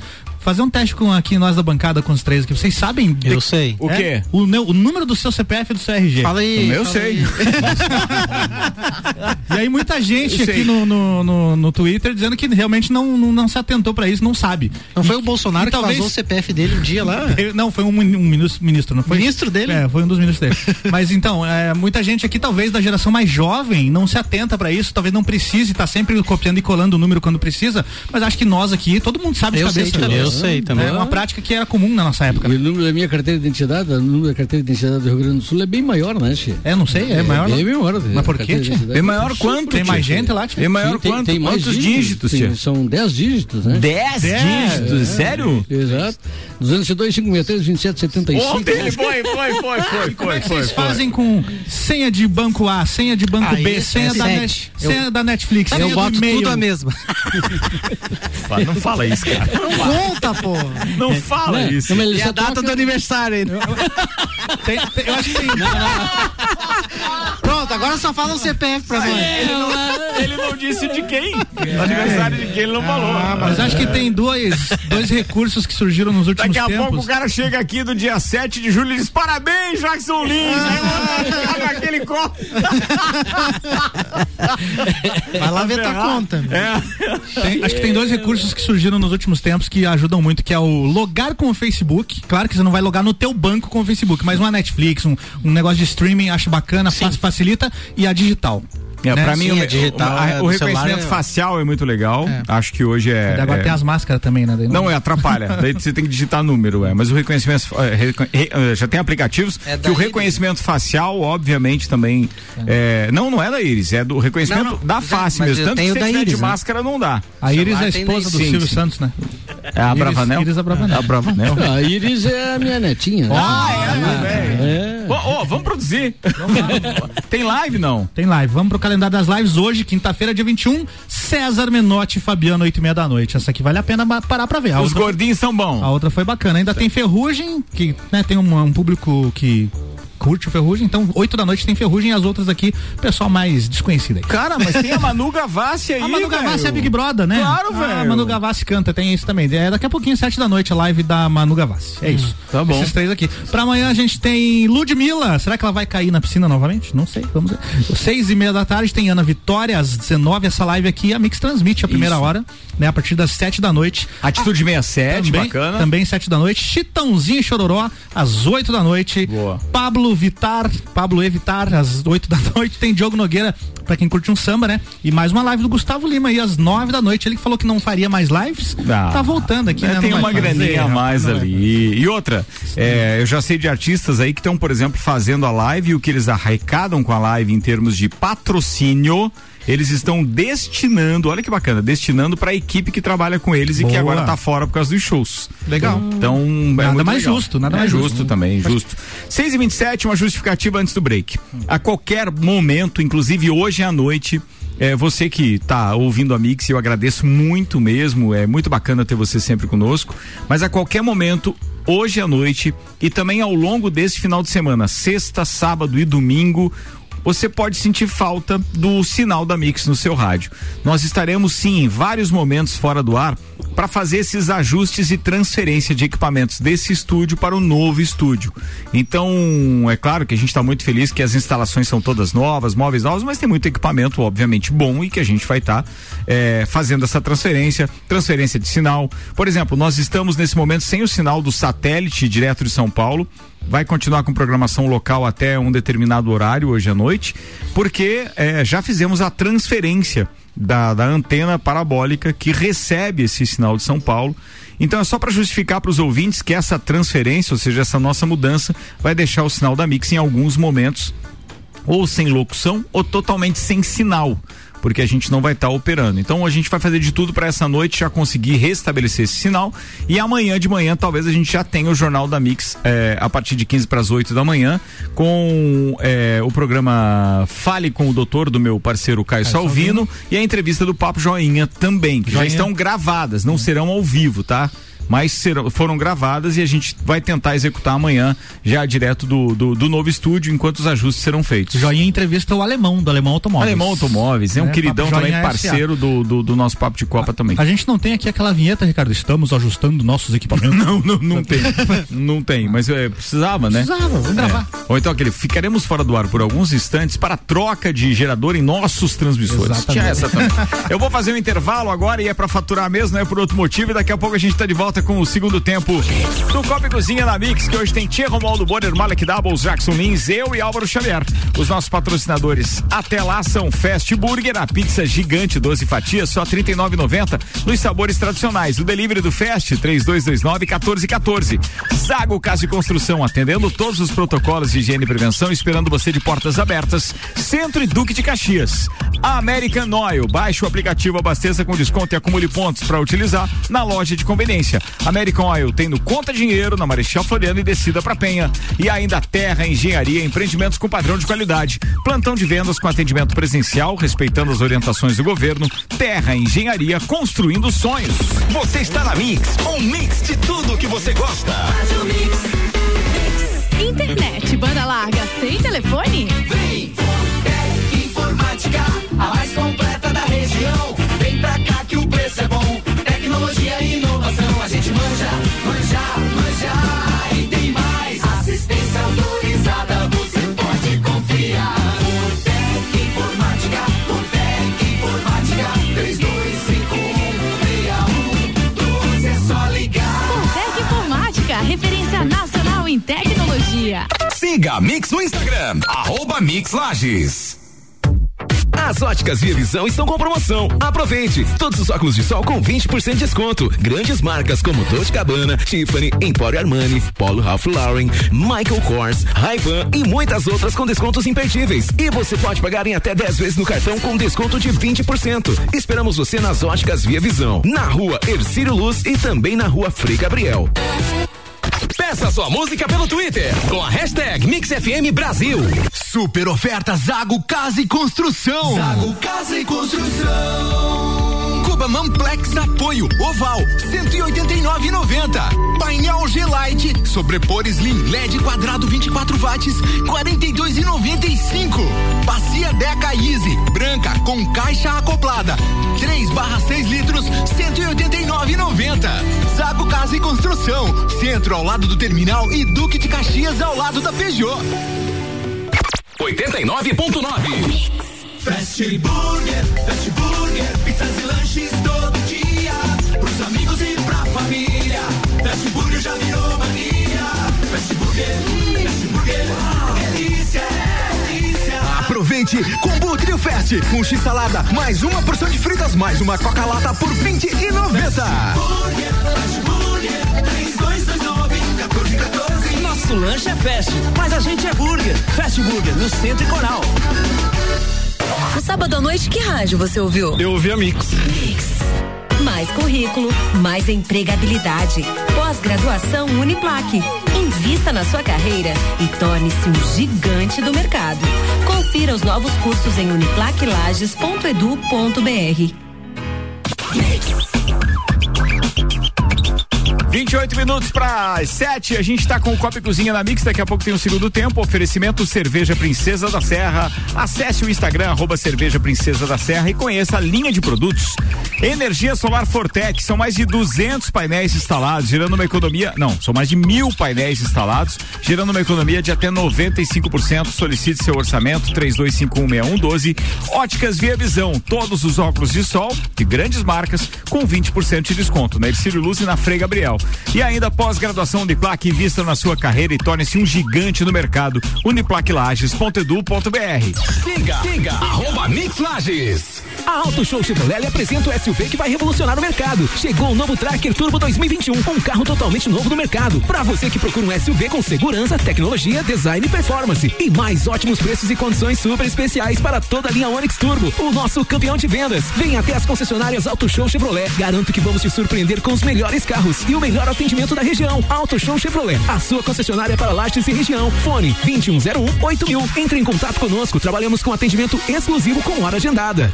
Fazer um teste com aqui nós da bancada com os três aqui. Vocês sabem? de- Eu sei. O é? quê? O, neu- o número do seu CPF e do seu RG. Fala aí. Meu fala sei. aí. E aí muita gente aqui no, no, no, no Twitter dizendo que realmente não, não, não se atentou pra isso, não sabe. Não foi E- o Bolsonaro que talvez- vazou o CPF dele um dia lá? Eu- Não, foi um, um ministro, ministro, não foi? Ministro dele? É, foi um dos ministros dele. Mas então, é, muita gente aqui, talvez da geração mais jovem, não se atenta pra isso, talvez não precise, tá sempre copiando e colando o número quando precisa, mas acho que nós aqui, todo mundo sabe de Eu sei cabeça. de cabeça. Eu sei também. É uma prática que era comum na nossa época. E o número da minha carteira de identidade, o número da carteira de identidade do Rio Grande do Sul é bem maior, né, Tchê? É, não sei, é, maior. É não? bem maior. Mas por quê, tia? Bem maior quanto? Tem mais gente lá, tia? Bem maior Sim, tem- quanto? tem mais Quantos dígitos, tia? São 10 dígitos, né? 10 Dez? dígitos? Sério? Exato. 202, 563, 27, 75. Ontem ele foi, foi, foi, foi, Como é foi, que foi, vocês foi. fazem com senha de banco A, senha de banco Ah, B, senha, é da, net, senha da Netflix, senha Eu boto tudo a mesma. Não fala isso, cara. Conta, pô. Não fala Né? isso. Não, E a data do aniversário ainda. Tem- tem- eu acho que tem. Pronto, agora só fala o CPF pra nós. Ele não, ele não disse de quem. O aniversário de quem ele não falou. Mas acho que tem dois, dois recursos que surgiram nos últimos Daqui a tempos. pouco o cara chega aqui do dia 7 de julho e diz: Parabéns, Jackson Lins! Aí ficar com aquele copo. Vai lá ver tua conta. É. Tem- acho que tem dois recursos que surgiram nos últimos tempos que ajudam muito, que é o logar com o Facebook. Claro que você não vai logar no teu banco com o Facebook, mas uma Netflix, um, um negócio de streaming, acho bacana, fa- facilita e a digital. É, né? pra mim, Sim, o, é digital, o- a- é, o reconhecimento é- facial é muito legal. Acho que hoje é. E agora é- tem as máscaras também, né? Daí Não, é atrapalha. Daí você tem que digitar número, é. Mas o reconhecimento. é, recon- re- é, já tem aplicativos É que o reconhecimento facial, obviamente, também. é, não, não é da Iris, é do reconhecimento Não, não, da face é- mesmo. Tanto que tiver de né? máscara não dá. A Iris é a esposa do Silvio. Santos, né? É a Bravanel? Iris Abravanel. A Bravanel. A Iris é a minha netinha. né? Ah, é, É. Ô, ô, vamos produzir. Tem live, não? Tem live. Vamos pro calendário das lives hoje, quinta-feira, dia 21. César Menotti e Fabiano, 8 e meia da noite. Essa aqui vale a pena parar pra ver. A Os outra, gordinhos são bons. a outra foi bacana. Ainda tem Ferrugem, que né, tem um, um público que curte o Ferrugem. Então, 8 da noite tem Ferrugem e as outras aqui, pessoal mais desconhecido aí. Cara, mas tem a Manu Gavassi aí. A Manu Gavassi velho. é Big Brother, né? Claro, Ah, velho. A Manu Gavassi canta, tem isso também. É daqui a pouquinho, sete da noite, a live da Manu Gavassi. É isso. tá bom. Esses três aqui. Pra amanhã a gente tem Ludmilla. Será que ela vai cair na piscina novamente? Não sei. Vamos ver. Seis e meia da tarde tem Ana Vitória, às 19 essa live aqui. A Mix transmite a primeira Isso. hora, né? A partir das sete da noite. Atitude 67, também, bacana. Também sete da noite. Chitãozinho e Chororó, às 8 da noite. Boa. Pablo Vitar, Pablo Evitar, às 8 da noite. Tem Diogo Nogueira, pra quem curte um samba, né? E mais uma live do Gustavo Lima aí, às 9 da noite. Ele que falou que não faria mais lives. Ah, tá voltando aqui, é, né? Tem uma vai graninha a rapaz, mais não vai. ali. E outra, é, eu já sei de artistas aí que estão, por exemplo, fazendo a live e o que eles arrecadam com a live em termos de patrocínio. Eles estão destinando, olha que bacana, destinando para a equipe que trabalha com eles e que Boa. agora tá fora por causa dos shows. Legal. Então, é Nada mais legal. justo, nada é mais justo. justo. também, justo. 6 e 27 uma justificativa antes do break. A qualquer momento, inclusive hoje à noite, É, você que está ouvindo a Mix, eu agradeço muito mesmo. É muito bacana ter você sempre conosco. Mas a qualquer momento, hoje à noite e também ao longo desse final de semana, sexta, sábado e domingo, você pode sentir falta do sinal da Mix no seu rádio. Nós estaremos sim em vários momentos fora do ar para fazer esses ajustes e transferência de equipamentos desse estúdio para o novo estúdio. Então, é claro que a gente está muito feliz que as instalações são todas novas, móveis novos, mas tem muito equipamento, obviamente, bom e que a gente vai estar tá, é, fazendo essa transferência, transferência de sinal. Por exemplo, nós estamos nesse momento sem o sinal do satélite direto de São Paulo vai continuar com programação local até um determinado horário hoje à noite, porque é, já fizemos a transferência da, da antena parabólica que recebe esse sinal de São Paulo. Então é só para justificar para os ouvintes que essa transferência, ou seja, essa nossa mudança, vai deixar o sinal da Mix em alguns momentos ou sem locução ou totalmente sem sinal porque a gente não vai estar tá operando. Então a gente vai fazer de tudo para essa noite já conseguir restabelecer esse sinal e amanhã de manhã talvez a gente já tenha o Jornal da Mix é, a partir de 15 para as 8 da manhã com é, o programa Fale com o Doutor do meu parceiro Caio, Caio Salvino, Salvino, e a entrevista do Papo Joinha também, que Joinha. já estão gravadas, não serão ao vivo, tá? Mas serão, foram gravadas e a gente vai tentar executar amanhã, já direto do, do, do novo estúdio, enquanto os ajustes serão feitos. Joinha entrevista o alemão, do Alemão Automóveis. Alemão Automóveis, é um é, queridão também, parceiro do, do, do, nosso Papo de Copa a, também. A gente não tem aqui aquela vinheta, Ricardo, estamos ajustando nossos equipamentos. não, não, não tem. não tem, mas é, precisava, né? Precisava, vamos gravar. É. Ou então aquele, ficaremos fora do ar por alguns instantes para troca de gerador em nossos transmissores. Exatamente. Tinha essa também. Eu vou fazer um intervalo agora e é para faturar mesmo, não é por outro motivo, e daqui a pouco a gente está de volta com o segundo tempo do Copa Cozinha na Mix, que hoje tem Tia Romualdo Bonner, Malek Doubles, Jackson Lins, eu e Álvaro Xavier. Os nossos patrocinadores até lá são Fast Burger, a pizza gigante 12 fatias, só R$ 39,90 nos sabores tradicionais. O delivery do Fast, 3229-1414. Zago Casa de Construção, atendendo todos os protocolos de higiene e prevenção, esperando você de portas abertas. Centro e Duque de Caxias. American Oil, baixe o aplicativo, abasteça com desconto e acumule pontos para utilizar na loja de conveniência. American Oil tem no Conta Dinheiro, na Marechal Floriano e descida para Penha. E ainda Terra Engenharia, empreendimentos com padrão de qualidade. Plantão de vendas com atendimento presencial, respeitando as orientações do governo. Terra Engenharia, construindo sonhos. Você está na Mix, um mix de tudo que você gosta. Internet, banda larga, sem telefone? Vem, tecnologia. Siga a Mix no Instagram, arroba Mix Lages. As óticas Via Visão estão com promoção. Aproveite! Todos os óculos de sol com 20% de desconto. Grandes marcas como Dolce Gabbana, Tiffany, Emporio Armani, Polo Ralph Lauren, Michael Kors, Ray-Ban e muitas outras com descontos imperdíveis. E você pode pagar em até 10 vezes no cartão com desconto de 20%. Esperamos você nas óticas Via Visão, na rua Ercílio Luz e também na rua Frei Gabriel. Peça sua música pelo Twitter com a hashtag MixFM Brasil. Super oferta Zago Casa e Construção. Zago Casa e Construção. Cuba Mamplex Apoio Oval 189,90. Painel G-Lite Sobrepor Slim LED quadrado 24 watts 42,95. Bacia Deca Easy branca com caixa acoplada 3 barra 6 litros 189,90. Casa e Construção Centro ao lado do terminal e Duque de Caxias ao lado da Peugeot. 89.9 Fast Burger, Fast Burger, pizzas e lanches todo dia. Pros amigos e pra família. Fast Burger já virou mania. Fast Burger, Fast Burger, delícia, delícia. Aproveite Combo Trio Fest, um X salada, mais uma porção de fritas, mais uma Coca Lata por 20 e 90. Burger, Fast Burger, Nosso lanche é fast, mas a gente é burger. Fast Burger, no Centro e Coral. No sábado à noite, que rádio você ouviu? Eu ouvi a Mix. Mix. Mais currículo, mais empregabilidade. Pós-graduação Uniplaque. Invista na sua carreira e torne-se um gigante do mercado. Confira os novos cursos em uniplaquilages.edu.br. 28 minutos para 7, a gente está com o Copa e Cozinha na Mix, daqui a pouco tem o segundo tempo, oferecimento Cerveja Princesa da Serra. Acesse o Instagram, arroba Cerveja Princesa da Serra e conheça a linha de produtos. Energia Solar Fortec, são mais de 200 painéis instalados, gerando uma economia, não, são mais de mil painéis instalados, gerando uma economia de até 95%. Solicite seu orçamento, 32516112. Óticas Via Visão, todos os óculos de sol de grandes marcas com 20% de desconto na Ercílio Luz e na Frei Gabriel. E ainda pós-graduação Uniplac, invista na sua carreira e torne-se um gigante no mercado. Uniplaclages.edu.br. Siga, siga, arroba Mix Lages. A Auto Show Chevrolet apresenta o SUV que vai revolucionar o mercado. Chegou o novo Tracker Turbo 2021, um carro totalmente novo no mercado. Para você que procura um SUV com segurança, tecnologia, design e performance. E mais ótimos preços e condições super especiais para toda a linha Onix Turbo, o nosso campeão de vendas. Venha até as concessionárias Auto Show Chevrolet. Garanto que vamos te surpreender com os melhores carros e o melhor atendimento da região. Auto Show Chevrolet, a sua concessionária para Lages e região. Fone 2101 8000. Entre em contato conosco. Trabalhamos com atendimento exclusivo com hora agendada.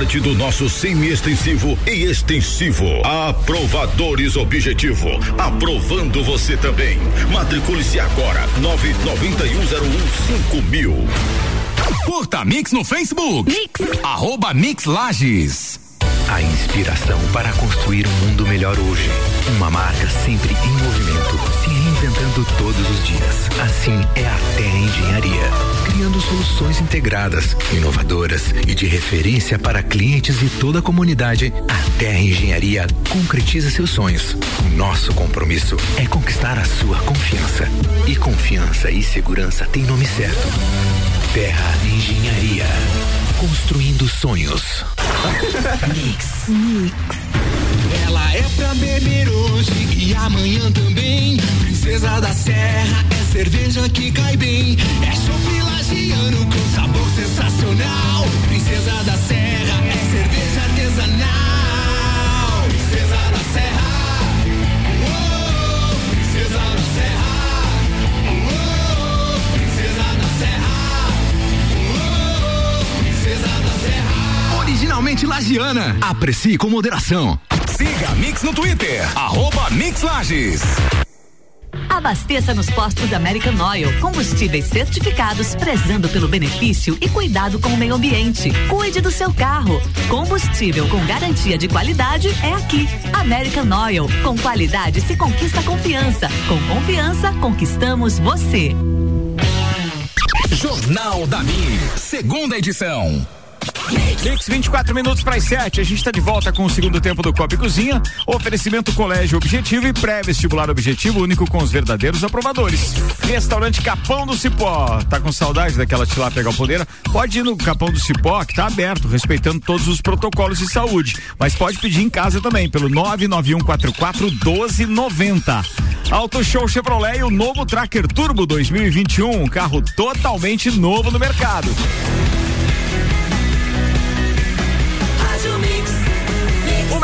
do nosso semi-extensivo e extensivo. Aprovadores Objetivo. Aprovando você também. Matricule-se agora. 99101 mil. Curta Mix no Facebook. Mix. Arroba Mix Lages. A inspiração para construir um mundo melhor hoje. Uma marca sempre em movimento, se reinventando todos os dias. Assim é a Terra Engenharia, criando soluções integradas, inovadoras e de referência para clientes e toda a comunidade. A Terra Engenharia concretiza seus sonhos. Nosso compromisso é conquistar a sua confiança. E confiança e segurança têm nome certo. Terra Engenharia. Construindo sonhos. Mix. Ela é pra beber hoje e amanhã também. Princesa da Serra é cerveja que cai bem. É chopp lagiano com sabor sensacional. Princesa da Serra Originalmente lagiana. Aprecie com moderação. Siga a Mix no Twitter, arroba Mix Lages. Abasteça nos postos American Oil, combustíveis certificados, prezando pelo benefício e cuidado com o meio ambiente. Cuide do seu carro. Combustível com garantia de qualidade é aqui. American Oil, com qualidade se conquista confiança. Com confiança conquistamos você. Jornal da Mix, segunda edição. Mix 24 minutos para as 7. A gente está de volta com o segundo tempo do Copa e Cozinha. Oferecimento Colégio Objetivo e pré-vestibular Objetivo, único com os verdadeiros aprovadores. Restaurante Capão do Cipó. Tá com saudade daquela tilápia galponeira? Pode ir no Capão do Cipó, que tá aberto, respeitando todos os protocolos de saúde. Mas pode pedir em casa também, pelo 99144 1290. Auto Show Chevrolet e o novo Tracker Turbo 2021. Um carro totalmente novo no mercado.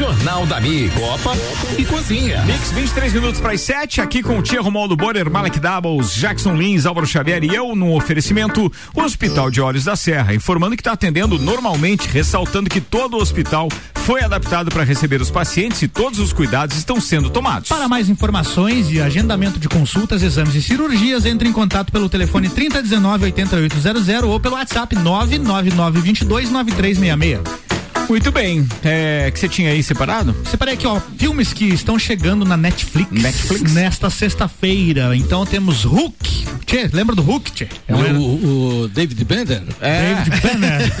Jornal da Mix, Copa e Cozinha. Mix 23 minutos para as 7, aqui com o Tia Romualdo Borer, Malek Doubles, Jackson Lins, Álvaro Xavier e eu no oferecimento Hospital de Olhos da Serra, informando que está atendendo normalmente, ressaltando que todo o hospital foi adaptado para receber os pacientes e todos os cuidados estão sendo tomados. Para mais informações e agendamento de consultas, exames e cirurgias, entre em contato pelo telefone 3019 8800 ou pelo WhatsApp 999 22 9366. Muito bem. É, que você tinha aí separado? Separei aqui, ó, filmes que estão chegando na Netflix, Netflix. nesta sexta-feira. Então temos Hulk, Tchê, lembra do Hulk, Tchê? É um- o, o David Bender? David Banner.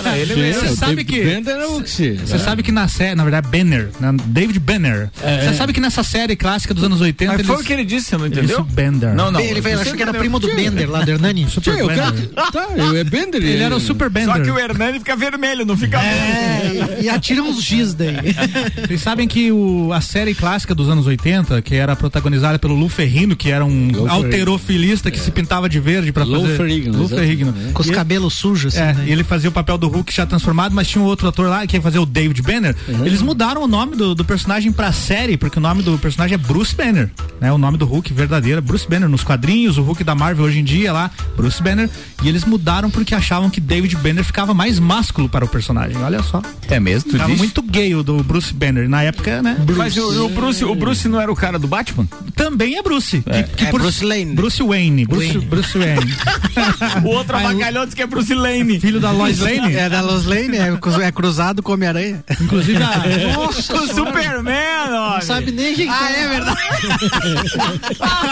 Era ele Você mesmo. sabe David que. Bender é o que se. Você sabe que na série, na verdade, Banner, né? David Banner. É, Você é. sabe que nessa série clássica dos anos 80. Mas foi eles- o que ele disse, você não ele entendeu? disse Bender. Não, não. Ele achou que era primo do Bender lá, do Hernani. Super Tchê, o. Bender. Tá, é Bender. Ele era o Super Bender. Só que o Hernani fica vermelho, não fica É, e, e atira uns giz daí. Vocês sabem que o, a série clássica dos anos 80, que era protagonizada pelo Lou Ferrino, que era um Lou alterofilista que se pintava de verde pra Lou fazer. Ferrigno, Lou. Ferrigno. Com os E- cabelos sujos, assim. É, né? e ele fazia o papel do Hulk já transformado, mas tinha um outro ator lá que ia fazer o David Banner. Eles mudaram o nome do, do personagem pra série, porque o nome do personagem é Bruce Banner, né? O nome do Hulk verdadeiro é Bruce Banner. Nos quadrinhos, o Hulk da Marvel hoje em dia lá, Bruce Banner. E eles mudaram porque achavam que David Banner ficava mais másculo para o personagem. Olha só. É mesmo? Tu disse? muito gay o do Bruce Banner. Na época, né? Mas o, o Bruce, o Bruce não era o cara do Batman? Também é Bruce. que- que É por- Bruce Lane. Bruce Wayne. Bruce Wayne. Bruce Wayne. O outro abacalhão disse que é Bruce Lane. Filho da Lois Lane. É da Los Lane, é, é cruzado com Homem-Aranha. Inclusive a, Nossa, O Superman, ó. não sabe nem quem que Ah, tá. é verdade.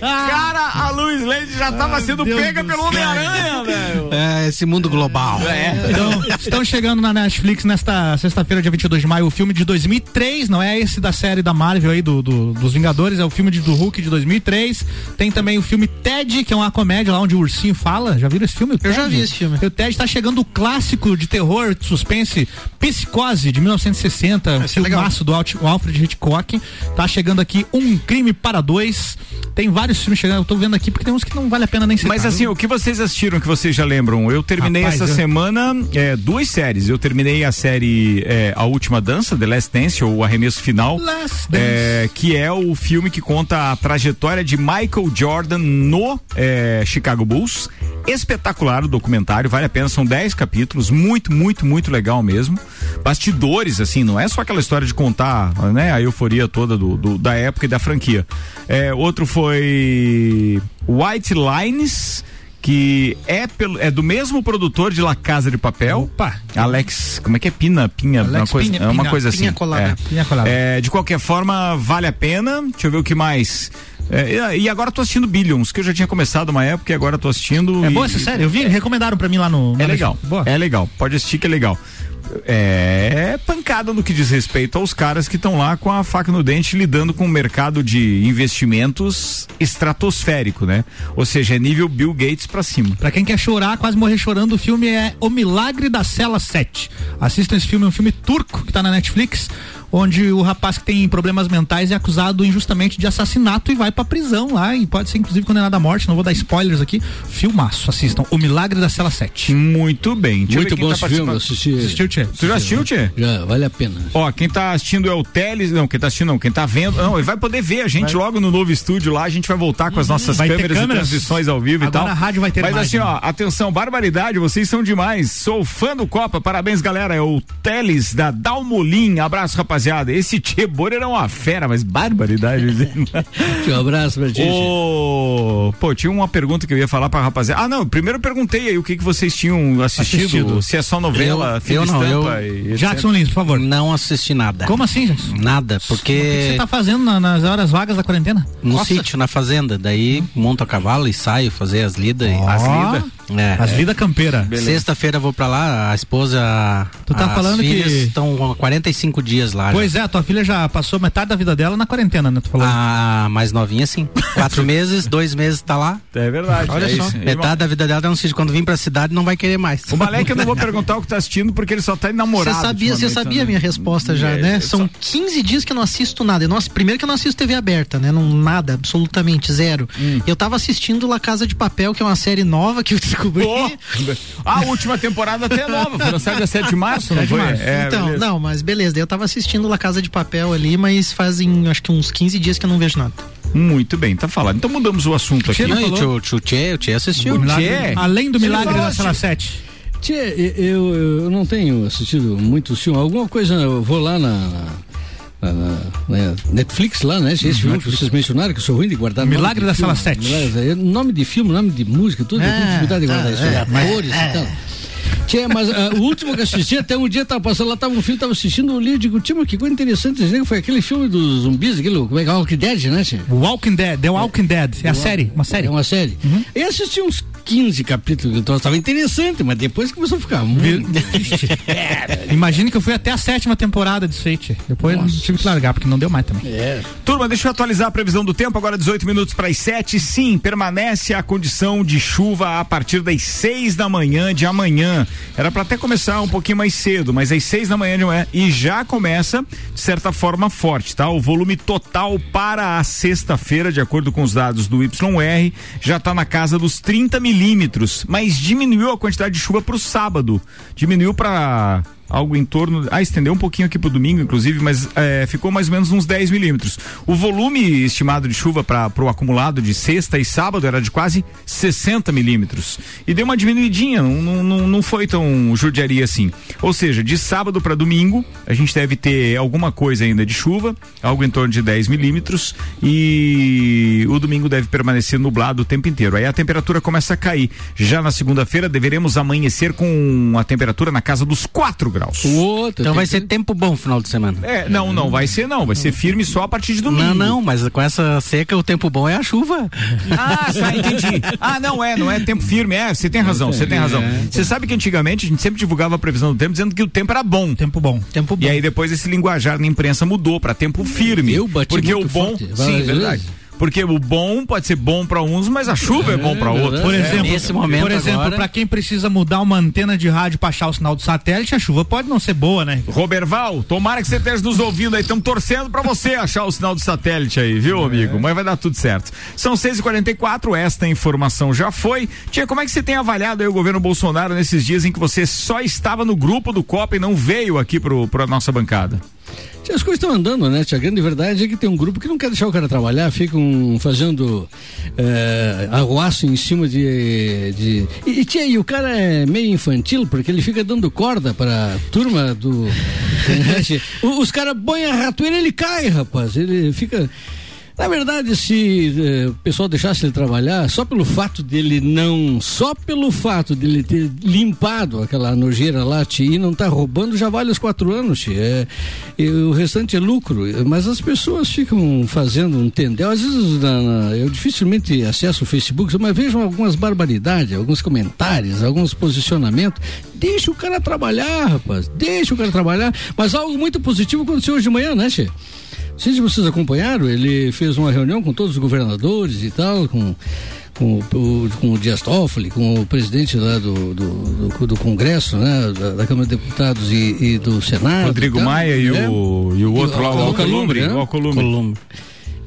Cara, a Luiz Lane já tava sendo Deus pega pelo. Homem-Aranha, velho. É, esse mundo global. Então, estão chegando na Netflix nesta sexta-feira, dia 22 de maio, o filme de 2003, não é esse da série da Marvel aí, do, do- dos Vingadores, é o filme de, do Hulk de 2003. Tem também o filme Ted, que é uma comédia lá onde o ursinho fala. Já viram esse filme? O Eu já vi esse filme. O Ted tá chegando o clássico de terror, de suspense, Psicose, de 1960, um Esse é legal. filmaço do o Alfred Hitchcock. Tá chegando aqui Um Crime para Dois. Tem vários filmes chegando, eu tô vendo aqui porque tem uns que não vale a pena nem citar. Mas assim, o que vocês assistiram que vocês já lembram? Eu terminei Rapaz, essa eu- semana é, duas séries. Eu terminei a série é, A Última Dança, The Last Dance, ou O Arremesso Final, é, que é o filme que conta a trajetória de Michael Jordan no é, Chicago Bulls. Espetacular o documentário, vale a pena, são 10 capítulos, muito, muito, muito legal mesmo. Bastidores, assim, não é só aquela história de contar né, a euforia toda do, do- da época e da franquia. É, outro foi White Lines que é, pelo, é do mesmo produtor de La Casa de Papel. Opa. Alex, como é que é? Pina, Pinha, Alex uma coisa, Pinha, é uma Pinha, coisa assim. Pinha Colada. É. Pinha Colada. É, de qualquer forma, vale a pena. Deixa eu ver o que mais. É, e agora tô assistindo Billions, que eu já tinha começado uma época e agora tô assistindo. É e- boa essa série? Eu vi, recomendaram pra mim lá no. É legal. Boa. É legal. Pode assistir que é legal. É pancada no que diz respeito aos caras que estão lá com a faca no dente lidando com o mercado de investimentos estratosférico, né? Ou seja, é nível Bill Gates pra cima. Pra quem quer chorar, quase morrer chorando, o filme é O Milagre da Cela 7. Assistam esse filme, é um filme turco que tá na Netflix, onde o rapaz que tem problemas mentais é acusado injustamente de assassinato e vai pra prisão lá e pode ser inclusive condenado à morte. Não vou dar spoilers aqui. Filmaço, assistam. O Milagre da Cela 7. Muito bem. Deixa Muito bom tá esse filme, assisti. Assistiu, Tchê? Tu já assistiu, Tchê? Já, vale a pena. Ó, quem tá assistindo é o Teles, não, quem tá assistindo não, quem tá vendo, não, ele vai poder ver a gente logo no novo estúdio lá, a gente vai voltar com as nossas Vai câmeras, câmeras? e transmissões ao vivo Agora e tal. a rádio vai ter Mas imagem. assim, ó, atenção, barbaridade, vocês são demais, sou fã do Copa, parabéns galera, é o Teles da Dalmolin, abraço rapaziada, esse Tchê Borer é uma fera, mas barbaridade. Um abraço pra ti. Ô, pô, tinha uma pergunta que eu ia falar pra rapaziada. Ah, não, primeiro eu perguntei aí o que que vocês tinham assistido, Assistido. se é só novela, Eu- filme eu não, estampa eu- e. Jackson Lins, por favor. Não assisti nada. Como assim, Jackson? Nada, O que porque você tá fazendo na- nas horas vagas da quarentena? no Costa? sítio, na fazenda, daí monto a cavalo e saio fazer as lidas. e- Ó, As lidas? É. As vidas campeira. Sexta-feira eu vou pra lá, a esposa. Tu tá as falando filhas que- estão há 45 dias lá. já. Pois é, tua filha já passou metade da vida dela na quarentena, né? Tu falou. A mais novinha, sim. Quatro meses, dois meses tá lá. É verdade. Olha é só. isso. Metade da vida dela é um sítio. Quando vir pra cidade, não vai querer mais. O Malek eu não vou perguntar o que tá assistindo porque ele só tá namorado. Você sabia, você ultimamente, sabia a né? minha resposta já, É, né? é São 15 dias que eu não assisto nada. Eu não, primeiro que eu não assisto TV aberta, né? Não, nada, absolutamente zero. Hum. Eu tava assistindo La Casa de Papel, que é uma série nova que eu descobri. Pô, a última temporada até é nova, foi lançada dia 7 de março, não 7 de foi? março. É, então, beleza. não, mas beleza. Eu tava assistindo La Casa de Papel ali, mas fazem acho que uns 15 dias que eu não vejo nada. Muito bem, tá falado. Então mudamos o assunto aqui. Não, o Tchê, o Tchê assistiu. O Milagre- Tchê? Além do milagre da Sala Tchê. 7. Tchê, eu, eu não tenho assistido muitos filmes. Alguma coisa, eu vou lá na. Na- na- na Netflix lá, né? Esse filme que vocês mencionaram, que eu sou ruim de guardar Milagre da filme. Sala 7. Milagre- Nome de filme, nome de música, tudo, eu tenho É, dificuldade de guardar tá, isso. é, atores e tal. Tchê, mas ah, o último que eu assisti, até um dia tava passando lá, tava um filho, tava assistindo o livro, digo, tio, mas que coisa interessante, né? foi aquele filme dos zumbis, aquilo, como é que é, Walking Dead, né, tchê? Walking Dead, The Walking Dead, é a série, uma série. É uma série. Eu assisti uns 15 capítulos, então estava interessante, mas depois começou a ficar muito... Imagine que eu fui até a sétima temporada disso aí. Depois não tive que largar, porque não deu mais também. É. Turma, deixa eu atualizar a previsão do tempo, agora 18 minutos para as 7. Sim, permanece a condição de chuva a partir das 6 da manhã de amanhã. Era para até começar um pouquinho mais cedo, mas às 6 da manhã de manhã e já começa de certa forma forte, tá? O volume total para a sexta-feira, de acordo com os dados do YR, já está na casa dos 30 milímetros, mas diminuiu a quantidade de chuva para o sábado. Diminuiu para algo em torno. Ah, estendeu um pouquinho aqui pro domingo, inclusive, mas é, ficou mais ou menos uns 10 milímetros. O volume estimado de chuva para o acumulado de sexta e sábado era de quase 60 milímetros. E deu uma diminuidinha, não, não, não foi tão judiaria assim. Ou seja, de sábado para domingo, a gente deve ter alguma coisa ainda de chuva, algo em torno de 10 milímetros, e o domingo deve permanecer nublado o tempo inteiro. Aí a temperatura começa a cair. Já na segunda-feira, deveremos amanhecer com a temperatura na casa dos 4 graus. Então vai ser tempo bom final de semana. É, não, não vai ser não, vai ser firme só a partir de domingo. Não, não, mas com essa seca o tempo bom é a chuva. Ah, tá, entendi. Ah, não é, não é tempo firme, é, você tem razão, você tem razão. Você sabe que antigamente a gente sempre divulgava a previsão do tempo dizendo que o tempo era bom. Tempo bom. Tempo bom. E aí depois esse linguajar na imprensa mudou para tempo firme. Eu bati porque o bom, forte. sim, Várias verdade. vezes. Porque o bom pode ser bom para uns, mas a chuva é, bom para outros. Por exemplo, Nesse momento por exemplo, agora- para quem precisa mudar uma antena de rádio para achar o sinal do satélite, a chuva pode não ser boa, né? Roberval, tomara que você esteja nos ouvindo aí. Estamos torcendo para você achar o sinal do satélite aí, viu, amigo? Mas vai dar tudo certo. São 6h44, esta informação já foi. Tia, como é que você tem avaliado aí o governo Bolsonaro nesses dias em que você só estava no grupo do Copa e não veio aqui pro, pra nossa bancada? As coisas estão andando, né? tia? A grande verdade é que tem um grupo que não quer deixar o cara trabalhar, ficam fazendo é, arruaço em cima de. de... E, e, tia, e o cara é meio infantil, porque ele fica dando corda para turma do. Os caras põem a ratoeira ele cai, rapaz. Ele fica. Na verdade, se eh, o pessoal deixasse ele trabalhar, só pelo fato dele não. Só pelo fato dele ter limpado aquela nojeira lá, e não tá roubando, já vale os quatro anos, tia. É, e o restante é lucro. Mas as pessoas ficam fazendo um tendel. Às vezes na- na- eu dificilmente acesso o Facebook, mas vejo algumas barbaridades, alguns comentários, alguns posicionamentos. Deixa o cara trabalhar, rapaz. Deixa o cara trabalhar. Mas algo muito positivo aconteceu hoje de manhã, né, tia? Não sei se vocês acompanharam, ele fez uma reunião com todos os governadores e tal, com, com, o, com o Dias Toffoli, com o presidente lá do, do, do- do Congresso, né, da, da Câmara de Deputados e, e do Senado. Rodrigo e tal, Maia e, né? o, e o outro lá, o Alcolumbre. né? O Alcolumbre.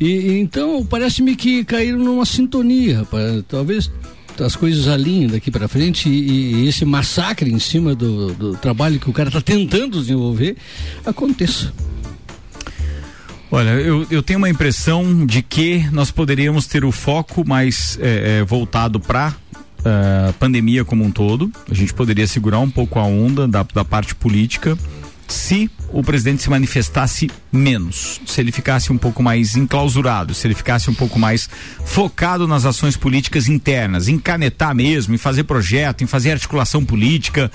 E, e então, parece-me que caíram numa sintonia, rapaz. Talvez as coisas alinhem daqui para frente e, e esse massacre em cima do, do trabalho que o cara está tentando desenvolver aconteça. Olha, eu, eu tenho uma impressão de que nós poderíamos ter o foco mais eh, eh, voltado para pandemia como um todo. A gente poderia segurar um pouco a onda da, da parte política se o presidente se manifestasse menos, se ele ficasse um pouco mais enclausurado, se ele ficasse um pouco mais focado nas ações políticas internas, em canetar mesmo, em fazer projeto, em fazer articulação política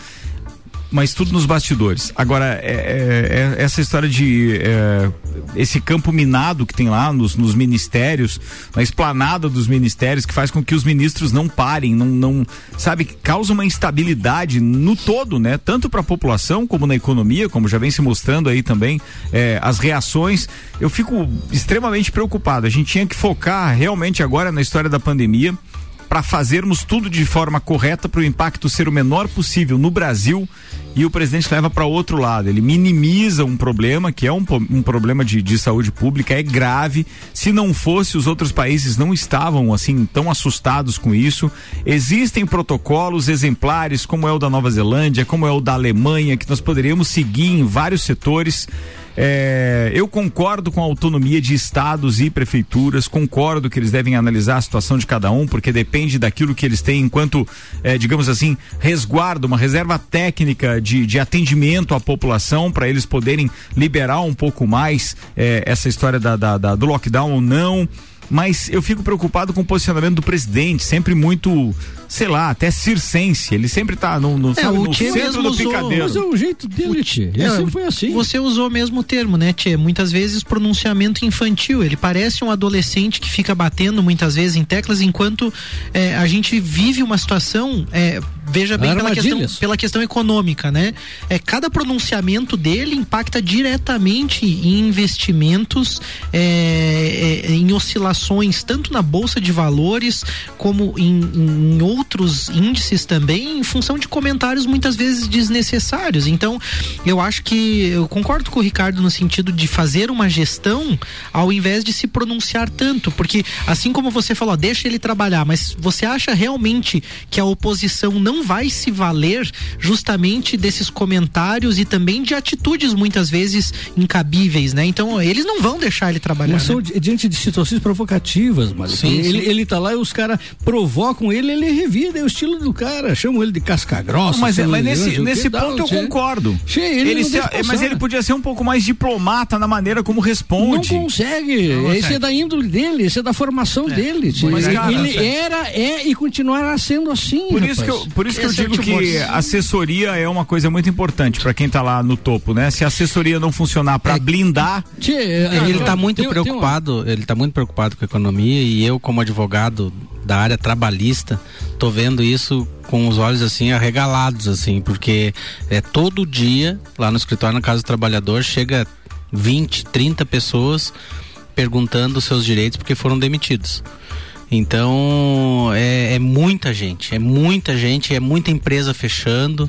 mas tudo nos bastidores. Agora, é, é- é essa história de é, esse campo minado que tem lá nos, nos ministérios, na esplanada dos ministérios, que faz com que os ministros não parem, não, não sabe, causa uma instabilidade no todo, né? Tanto para a população como na economia, como já vem se mostrando aí também, é, as reações. Eu fico extremamente preocupado. A gente tinha que focar realmente agora na história da pandemia para fazermos tudo de forma correta para o impacto ser o menor possível no Brasil e o presidente leva para outro lado. Ele minimiza um problema que é um, um problema de, de saúde pública, é grave. Se não fosse, os outros países não estavam assim tão assustados com isso. Existem protocolos exemplares, como é o da Nova Zelândia, como é o da Alemanha, que nós poderíamos seguir em vários setores. É, eu concordo com a autonomia de estados e prefeituras, concordo que eles devem analisar a situação de cada um, porque depende daquilo que eles têm enquanto, é, digamos assim, resguardo, uma reserva técnica de, de atendimento à população para eles poderem liberar um pouco mais é, essa história da, da- da- do lockdown ou não. mas eu fico preocupado com o posicionamento do presidente, sempre muito, sei lá, até circense. Ele sempre tá no, no, É, sabe, o no centro do usou- picadeiro. Mas é o jeito dele, Tchê. É, sempre foi assim. Você usou o mesmo termo, né, Tchê? Muitas vezes pronunciamento infantil. Ele parece um adolescente que fica batendo muitas vezes em teclas, enquanto é, a gente vive uma situação. é, veja bem pela questão, pela questão econômica, né? É, cada pronunciamento dele impacta diretamente em investimentos, é, é, em oscilações, tanto na Bolsa de Valores como em, em outros índices também, em função de comentários muitas vezes desnecessários. Então, eu acho que eu concordo com o Ricardo no sentido de fazer uma gestão ao invés de se pronunciar tanto, porque assim como você falou, deixa ele trabalhar, mas você acha realmente que a oposição não vai se valer justamente desses comentários e também de atitudes muitas vezes incabíveis, né? Então, eles não vão deixar ele trabalhar. Mas né? são di- diante de situações provocativas, mano. Sim, ele, sim. ele tá lá e os caras provocam ele, ele revida, é o estilo do cara. Chamam ele de casca grossa. Mas, é- mas nesse, não nesse que, dá, ponto eu Tchê. concordo. Tchê, ele não se- mas ele podia ser um pouco mais diplomata na maneira como responde. Não consegue. Não Esse é da índole dele, esse é da formação dele. tio. Mas, ele cara, ele era, é e continuará sendo assim. Por isso rapaz. que eu, por isso que eu é digo que Timóteo. assessoria é uma coisa muito importante para quem tá lá no topo, né? Se a assessoria não funcionar para blindar, ele está muito tem- tem uma- preocupado, ele tá muito preocupado com a economia e eu como advogado da área trabalhista, tô vendo isso com os olhos assim arregalados assim, porque é todo dia lá no escritório na Casa do Trabalhador chega 20, 30 pessoas perguntando seus direitos porque foram demitidos. Então é, é muita gente, é muita gente, é muita empresa fechando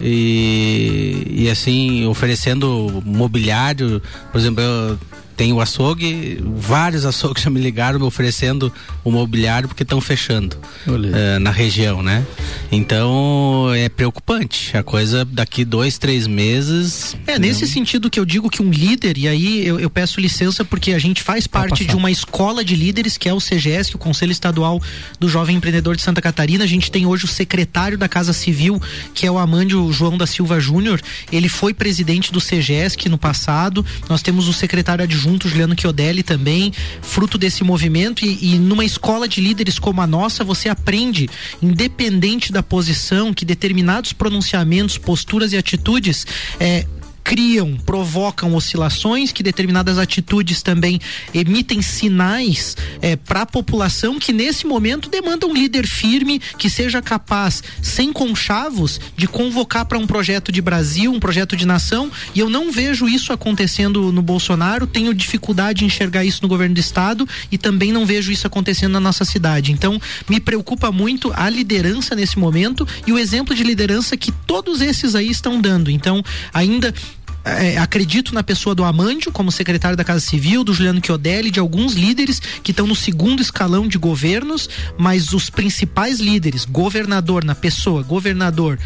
e, e assim oferecendo mobiliário, por exemplo, eu tenho o açougue, vários açougues já me ligaram me oferecendo o mobiliário porque estão fechando eh, na região, né? Então é preocupante. A coisa daqui dois, três meses. É, nesse sentido que eu digo que um líder, e aí eu, eu peço licença porque a gente faz parte de uma escola de líderes que é o CGS, que é o Conselho Estadual do Jovem Empreendedor de Santa Catarina. A gente tem hoje o secretário da Casa Civil, que é o Amândio João da Silva Júnior. Ele foi presidente do CGS no passado. Nós temos o secretário adjunto, Juliano Chiodelli, também, fruto desse movimento. E, e numa escola de líderes como a nossa, você aprende, independente da posição, que determinados pronunciamentos, posturas e atitudes é, criam, provocam oscilações, que determinadas atitudes também emitem sinais para a população que nesse momento demanda um líder firme que seja capaz, sem conchavos, de convocar para um projeto de Brasil, um projeto de nação. E eu não vejo isso acontecendo no Bolsonaro, tenho dificuldade em enxergar isso no governo do estado e também não vejo isso acontecendo na nossa cidade. Então, me preocupa muito a liderança nesse momento e o exemplo de liderança que todos esses aí estão dando. Então, ainda é, acredito na pessoa do Amândio como secretário da Casa Civil, do Juliano Chiodelli, de alguns líderes que estão no segundo escalão de governos, mas os principais líderes, governador na pessoa, governador,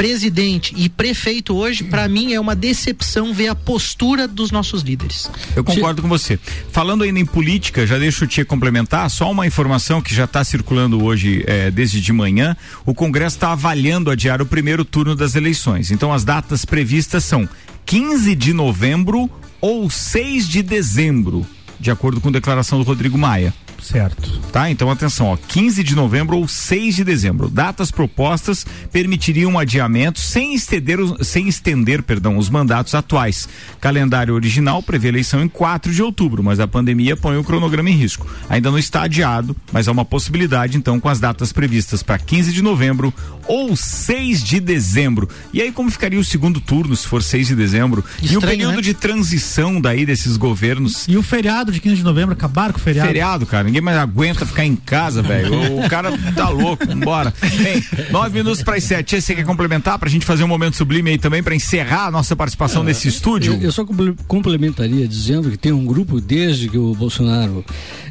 presidente e prefeito hoje, para mim é uma decepção ver a postura dos nossos líderes. Eu concordo com você. Falando ainda em política, já deixo o Tia complementar, só uma informação que já está circulando hoje eh, desde de manhã. O Congresso está avaliando adiar o primeiro turno das eleições. Então as datas previstas são 15 de novembro ou 6 de dezembro, de acordo com declaração do Rodrigo Maia. Certo. Tá? Então atenção, ó, 15 de novembro ou 6 de dezembro. Datas propostas permitiriam um adiamento sem estender, os- sem estender, perdão, os mandatos atuais. Calendário original prevê eleição em 4 de outubro, mas a pandemia põe o cronograma em risco. Ainda não está adiado, mas há uma possibilidade então com as datas previstas para 15 de novembro ou 6 de dezembro. E aí como ficaria o segundo turno se for 6 de dezembro? e o Estranho, período né? de transição daí desses governos? E o feriado de 15 de novembro, acabaram com o feriado? Feriado, cara. Ninguém mais aguenta ficar em casa, velho. O cara tá louco. Vambora. Bem, nove minutos para as sete. Você quer complementar pra gente fazer um momento sublime aí também pra encerrar a nossa participação nesse estúdio? Eu, eu só comple- complementaria dizendo que tem um grupo desde que o Bolsonaro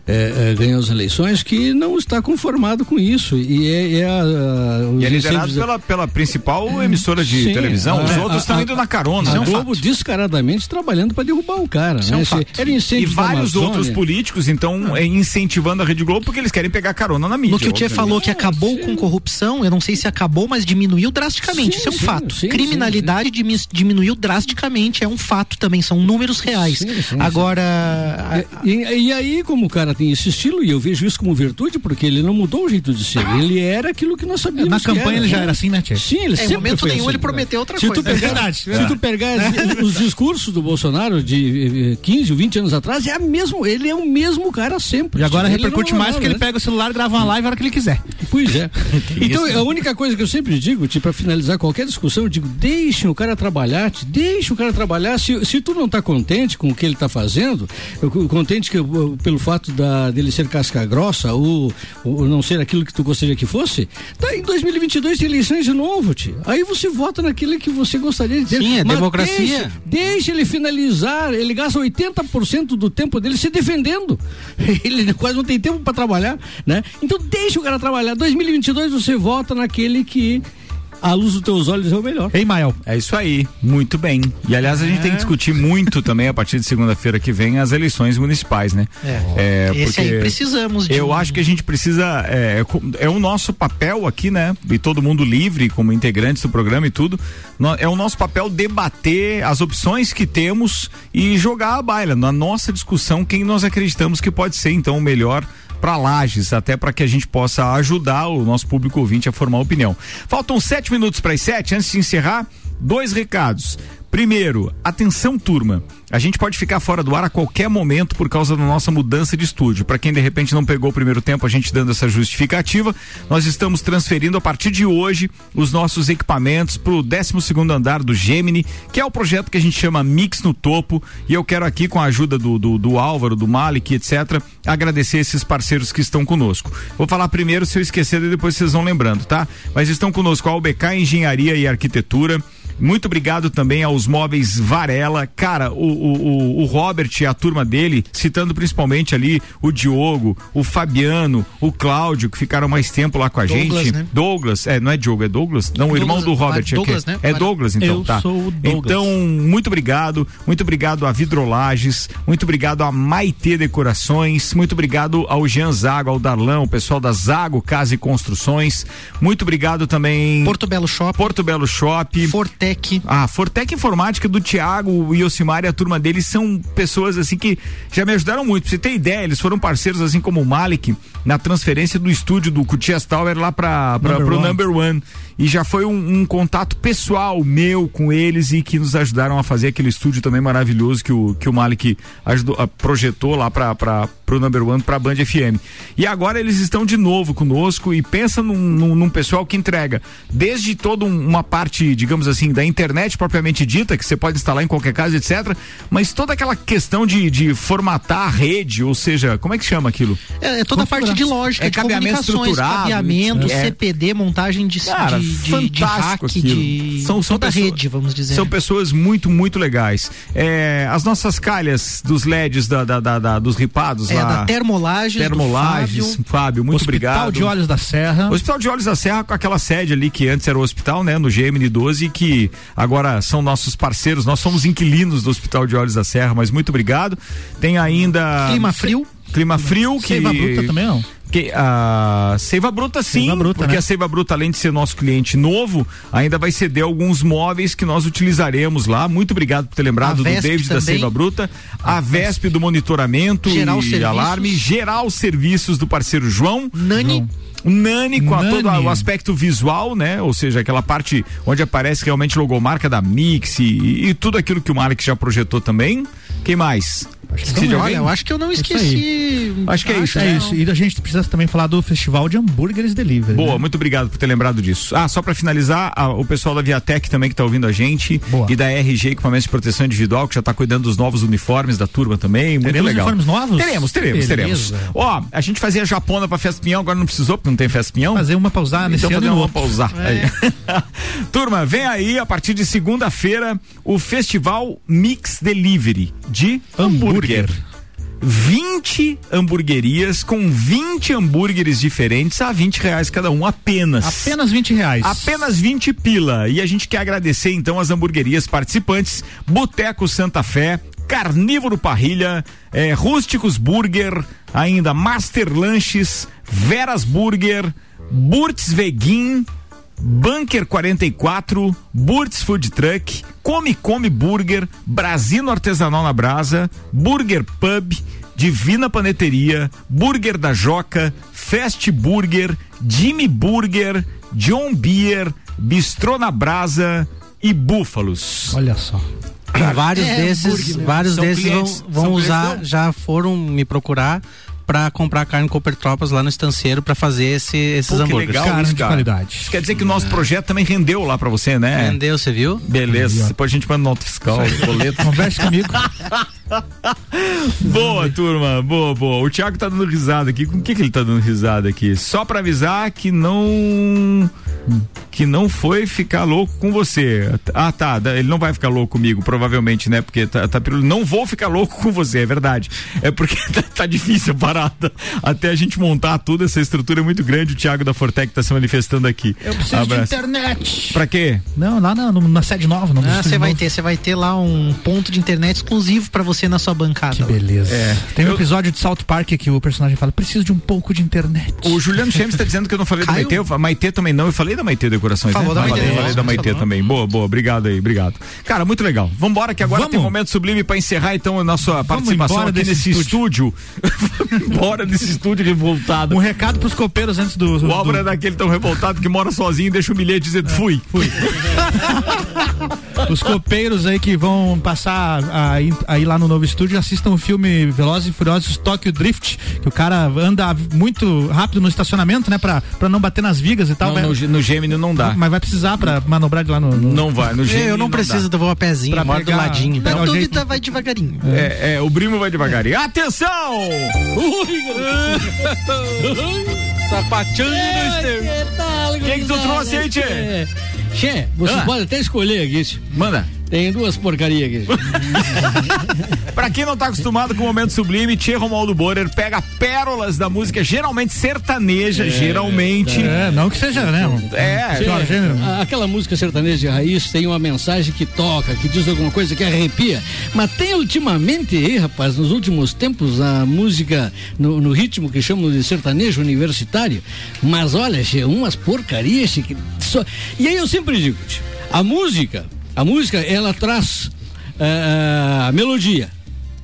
eh, eh, ganhou as eleições que não está conformado com isso e é, é a, a, os E é liderado incêndios- pela, pela principal emissora de Sim, televisão. Os a- outros estão a- indo na carona. A né? Globo descaradamente trabalhando para derrubar o cara. É um né? fato. Era incêndio E vários outros políticos, então, eh, incentivando a Rede Globo porque eles querem pegar carona na mídia. No que o Tchê falou que acabou com corrupção, eu não sei se acabou, mas diminuiu drasticamente. Sim, Isso é um sim, fato. sim, Criminalidade dimi- diminuiu drasticamente, é um fato também, são números reais. Sim, sim, Agora. a- E, e aí, como o cara tem esse estilo, e eu vejo isso como virtude, porque ele não mudou o jeito de ser. Ele era aquilo que nós sabíamos. Na que campanha ele já né? era assim, né, Tchê? Sim, ele É, em sempre momento foi nenhum assim. ele prometeu outra se coisa. Tu pegar, É verdade, Se é. tu pegar as- os discursos do Bolsonaro de eh, 15 ou 20 anos atrás, é a mesmo, ele é o mesmo cara sempre. E agora Ele repercute mais porque ele né? pega o celular, grava uma live a hora que ele quiser. Pois é. então, a única coisa que eu sempre digo, tipo, pra finalizar qualquer discussão, eu digo, deixem o cara trabalhar, deixa o cara trabalhar. Se, se tu não tá contente com o que ele tá fazendo, eu- contente que, eu- pelo fato da, dele ser casca grossa ou, ou não ser aquilo que tu gostaria que fosse, tá, em 2022 tem eleições de novo, tio. Aí você vota naquilo que você gostaria de ter. Sim, é Mas democracia. Deixa, deixa ele finalizar, ele gasta 80% do tempo dele se defendendo. Ele quase não tem tempo para trabalhar, né? Então deixa o cara trabalhar. 2022 você vota naquele que a luz dos teus olhos é o melhor. Ei, Mael. É isso aí, muito bem. E aliás, a gente tem que discutir muito também a partir de segunda-feira que vem as eleições municipais, né? É. Esse aí precisamos de Eu um- acho que a gente precisa. É, é o nosso papel aqui, né? E todo mundo livre, como integrantes do programa e tudo. É o nosso papel debater as opções que temos e jogar a baila. Na nossa discussão, quem nós acreditamos que pode ser, então, o melhor para Lages, até para que a gente possa ajudar o nosso público ouvinte a formar opinião. Faltam sete minutos para as sete. Antes de encerrar, dois recados. Primeiro, atenção turma. A gente pode ficar fora do ar a qualquer momento por causa da nossa mudança de estúdio. Para quem de repente não pegou o primeiro tempo, a gente dando essa justificativa, nós estamos transferindo a partir de hoje os nossos equipamentos para o 12 segundo andar do Gemini, que é o projeto que a gente chama Mix no Topo. E eu quero aqui, com a ajuda do, do, do Álvaro, do Malik, etc., agradecer esses parceiros que estão conosco. Vou falar primeiro, se eu esquecer, e depois vocês vão lembrando, tá? Mas estão conosco a UBK Engenharia e Arquitetura. Muito obrigado também aos móveis Varela. Cara, o, o, o, Robert e a turma dele, citando principalmente ali o Diogo, o Fabiano, o Cláudio, que ficaram mais tempo lá com a Douglas, gente. né? Douglas, é, não é Diogo, é Douglas? Não, o Douglas, irmão do Robert. Douglas, é, né? é Douglas, então, Eu tá. sou o Douglas. Então, muito obrigado. Muito obrigado a Vidrolages, muito obrigado a Maitê Decorações, muito obrigado ao Jean Zago, ao Darlão, o pessoal da Zago Casa e Construções. Muito obrigado também. Porto Belo Shop. Porto Belo Shop. Fortec. Ah, Fortec Informática do Thiago, o Yosimar e a turma deles são pessoas assim que já me ajudaram muito. Pra você ter ideia, eles foram parceiros assim como o Malik na transferência do estúdio do Cutias Tower lá para pro One. Number One. E já foi um, um contato pessoal meu com eles e que nos ajudaram a fazer aquele estúdio também maravilhoso que o, que o Malik ajudou, ah, projetou lá para pro Number One, pra Band FM. E agora eles estão de novo conosco e pensa num, num, num pessoal que entrega desde toda um- uma parte, digamos assim, da internet propriamente dita, que você pode instalar em qualquer casa, etc. Mas toda aquela questão de, de formatar a rede, ou seja, como é que chama aquilo? É, é toda a parte de lógica, É de cabeamento comunicações, cabeamento, é. CPD, montagem de, Cara, de, de, de fantástico hack, aquilo. de São- são toda a pessoas- rede, vamos dizer. São pessoas muito, muito legais. É, as nossas calhas dos LEDs da, da- da- da- dos ripados É, lá. da Termolages, do Termolages, Fábio. Fábio, muito Hospital obrigado. de Olhos da Serra. O Hospital de Olhos da Serra, com aquela sede ali que antes era o hospital, né? No GMN 12, que agora são nossos parceiros. Nós somos inquilinos do Hospital de Olhos da Serra, mas muito obrigado. Tem ainda. Clima frio. Clima frio que. Seiva Bruta também não. Que, a Seiva Bruta sim, Seiva Bruta, porque né? a Seiva Bruta, além de ser nosso cliente novo, ainda vai ceder alguns móveis que nós utilizaremos lá. Muito obrigado por ter lembrado A do Vesp David da também. Seiva Bruta, a VESP do monitoramento Geral e Serviços. alarme, geral serviços do parceiro João. Nani. O Nani com a- Nani. todo o aspecto visual, né? Ou seja, aquela parte onde aparece realmente a logomarca da Mix e, e tudo aquilo que o Malik já projetou também. Quem mais? Esqueci Olha, eu acho que eu não Isso esqueci. Acho que é isso, É né? isso. E a gente precisa também falar do Festival de Hambúrgueres Delivery. Boa, né? muito obrigado por ter lembrado disso. Ah, só pra finalizar, o pessoal da Viatec também que tá ouvindo a gente Boa. e da RG Equipamentos de Proteção Individual que já tá cuidando dos novos uniformes da turma também, muito Teremos legal. uniformes novos? Teremos, teremos, Beleza. teremos. Ó, a gente fazia japona pra Festa Pinhão, agora não precisou porque não tem Festa Pinhão. Fazer uma pra usar nesse Então ano fazer uma outro. pra usar. É. Turma, vem aí a partir de segunda-feira o Festival Mix Delivery de hambúrguer. 20 hamburguerias com 20 hambúrgueres diferentes a 20 reais cada um apenas. Apenas 20 reais. Apenas 20 pila. E a gente quer agradecer então as hamburguerias participantes: Boteco Santa Fé, Carnívoro Parrilha, é, Rústicos Burger, ainda Master Lanches, Veras Burger, Burt's Veguin, Bunker 44, Burt's Food Truck, Come Come Burger, Brasino Artesanal na Brasa, Burger Pub, Divina Paneteria, Burger da Joca, Fast Burger, Jimmy Burger, John Beer, Bistrô na Brasa e Búfalos. Olha só. Vários É, desses, mesmo. vários São desses vão, clientes- vão clientes usar, não? já foram me procurar pra comprar carne Cooper Tropas lá no estanceiro pra fazer esse, esses Pô, que hambúrgueres. legal isso, cara. Isso quer dizer que o nosso projeto também rendeu lá pra você, né? Rendeu, você viu? Beleza, depois a gente manda nota fiscal, boleto. Converse comigo. boa, turma, boa, boa. O Thiago tá dando risada aqui. Com o que que ele tá dando risada aqui? Só pra avisar que não que não foi ficar louco com você. Ah, tá, ele não vai ficar louco comigo, provavelmente, né? Porque tá, tá não vou ficar louco com você, é verdade. É porque tá, tá difícil a parada. Até a gente montar tudo, essa estrutura é muito grande. O Thiago da Fortec tá se manifestando aqui. Eu preciso de internet. Pra quê? Não, lá na, na sede nova. No Ah, estúdio você vai novo. ter, você vai ter lá um ponto de internet exclusivo pra você na sua bancada. Que beleza. É. Tem um episódio de South Park que o personagem fala: preciso de um pouco de internet. O Juliano Chemes tá dizendo que eu não falei da Caiu. Maitê, Maitê também não, eu falei da Maitê Decorações, Falou né? da Maitê, falei, falei da Maitê falou. também. Boa, boa, obrigado aí, obrigado. Cara, muito legal. Vambora que agora Vamos. tem um momento sublime pra encerrar então a nossa participação aqui desse nesse estúdio. Vamos embora desse estúdio revoltado. Um recado pros copeiros antes do. O do- Álvaro é daquele tão revoltado que mora sozinho e deixa o bilhete dizendo fui. Fui. Os copeiros aí que vão passar aí, aí lá no novo estúdio assistam o filme Velozes e Furiosos Tokyo Drift, que o cara anda muito rápido no estacionamento, né, pra, pra não bater nas vigas e tal. Não, vai- no, G- no Gemini não dá. Mas vai precisar pra manobrar de lá no. no- Não vai, no Gemini Eu não dá. preciso, eu vou a pezinho, Pra moro do pegar- ladinho. pegar Na o dúvida, jeito. vai devagarinho. É, é, o Brimo vai devagarinho. Atenção! Sapatinho Que tal, O que que tu trouxe aí, Tchê? É. Tchê, você Ah. pode até escolher aqui. Manda. Tem duas porcarias aqui. Pra quem não tá acostumado com o momento sublime, Tchê Romualdo Borer pega pérolas da música, geralmente sertaneja, geralmente. É, não que seja, né? É, Tchê, aquela música sertaneja de raiz tem uma mensagem que toca, que diz alguma coisa que arrepia. Mas tem ultimamente aí, rapaz, nos últimos tempos, a música no, no ritmo que chamam de sertanejo universitário. Mas olha, Tchê, umas porcarias. Tchê, que só... E aí eu sempre digo, tchê, a música, a música, ela traz ah, a melodia.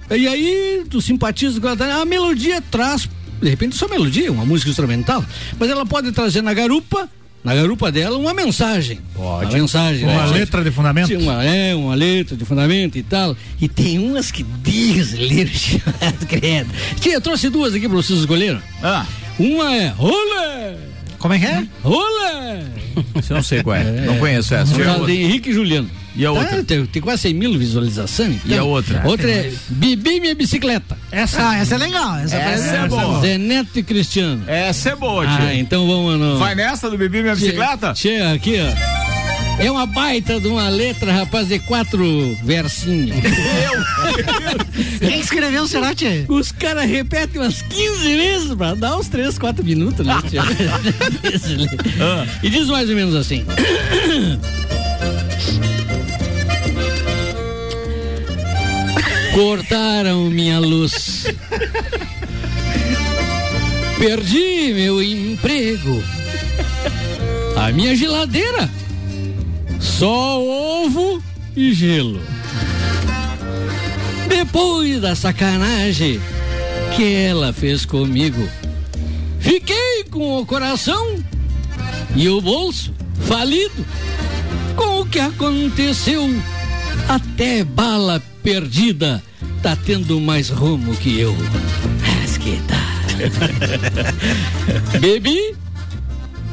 E aí tu simpatiza com ela, a melodia traz, de repente só melodia, uma música instrumental, mas ela pode trazer na garupa, na garupa dela, uma mensagem. Pode. Uma mensagem. Uma né? letra de fundamento. Uma, é, uma letra de fundamento e tal. E tem umas que Deus livre, credo. Tia, eu trouxe duas aqui pra vocês escolherem. Ah, Uma é Olé! Como é que é? Olé! você não sei qual é. Não conheço essa. Tá, de Henrique e Juliano. E a outra? Tá, tem, tem quase 100 mil visualizações. então. E a outra? Outra é Bibi Minha Bicicleta. Essa, Ah, essa é legal. Essa, Essa é boa. Zé Neto e Cristiano. Essa é boa, Ah, Tchê. então vamos no. Vai nessa do Bebi Minha Bicicleta? Tchê, aqui, ó. É uma baita de uma letra, rapaz, de quatro versinhos. Quem escreveu será, Tchê? Os caras repetem umas 15 vezes pra dar uns 3, 4 minutos, né? tchê? Ah. e diz mais ou menos assim. Cortaram minha luz. Perdi meu emprego. A minha geladeira. Só ovo e gelo. Depois da sacanagem que ela fez comigo, fiquei com o coração e o bolso falido. Com o que aconteceu, até bala perdida tá tendo mais rumo que eu. Bebi,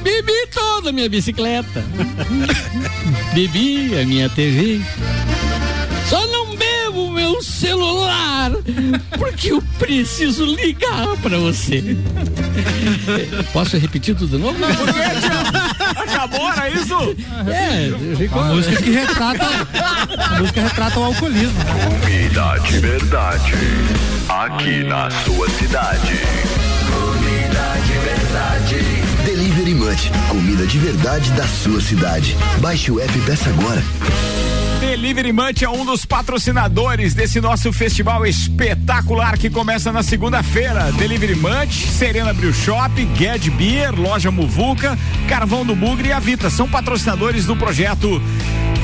bebi toda a minha bicicleta. Bebi a minha TV. Só não bebo meu celular, porque eu preciso ligar pra você. Posso repetir tudo de novo? Por quê, Tchê? Acabou, era isso? É, ficou. A música que retrata. A música retrata o alcoolismo. Comida de verdade. Aqui na sua cidade. Delivery Munch, comida de verdade da sua cidade. Baixe o app peça agora. Delivery Munch é um dos patrocinadores desse nosso festival espetacular que começa na segunda-feira. Delivery Munch, Serena Brew Shop, Ged Beer, Loja Muvuca, Carvão do Bugre e Avita são patrocinadores do projeto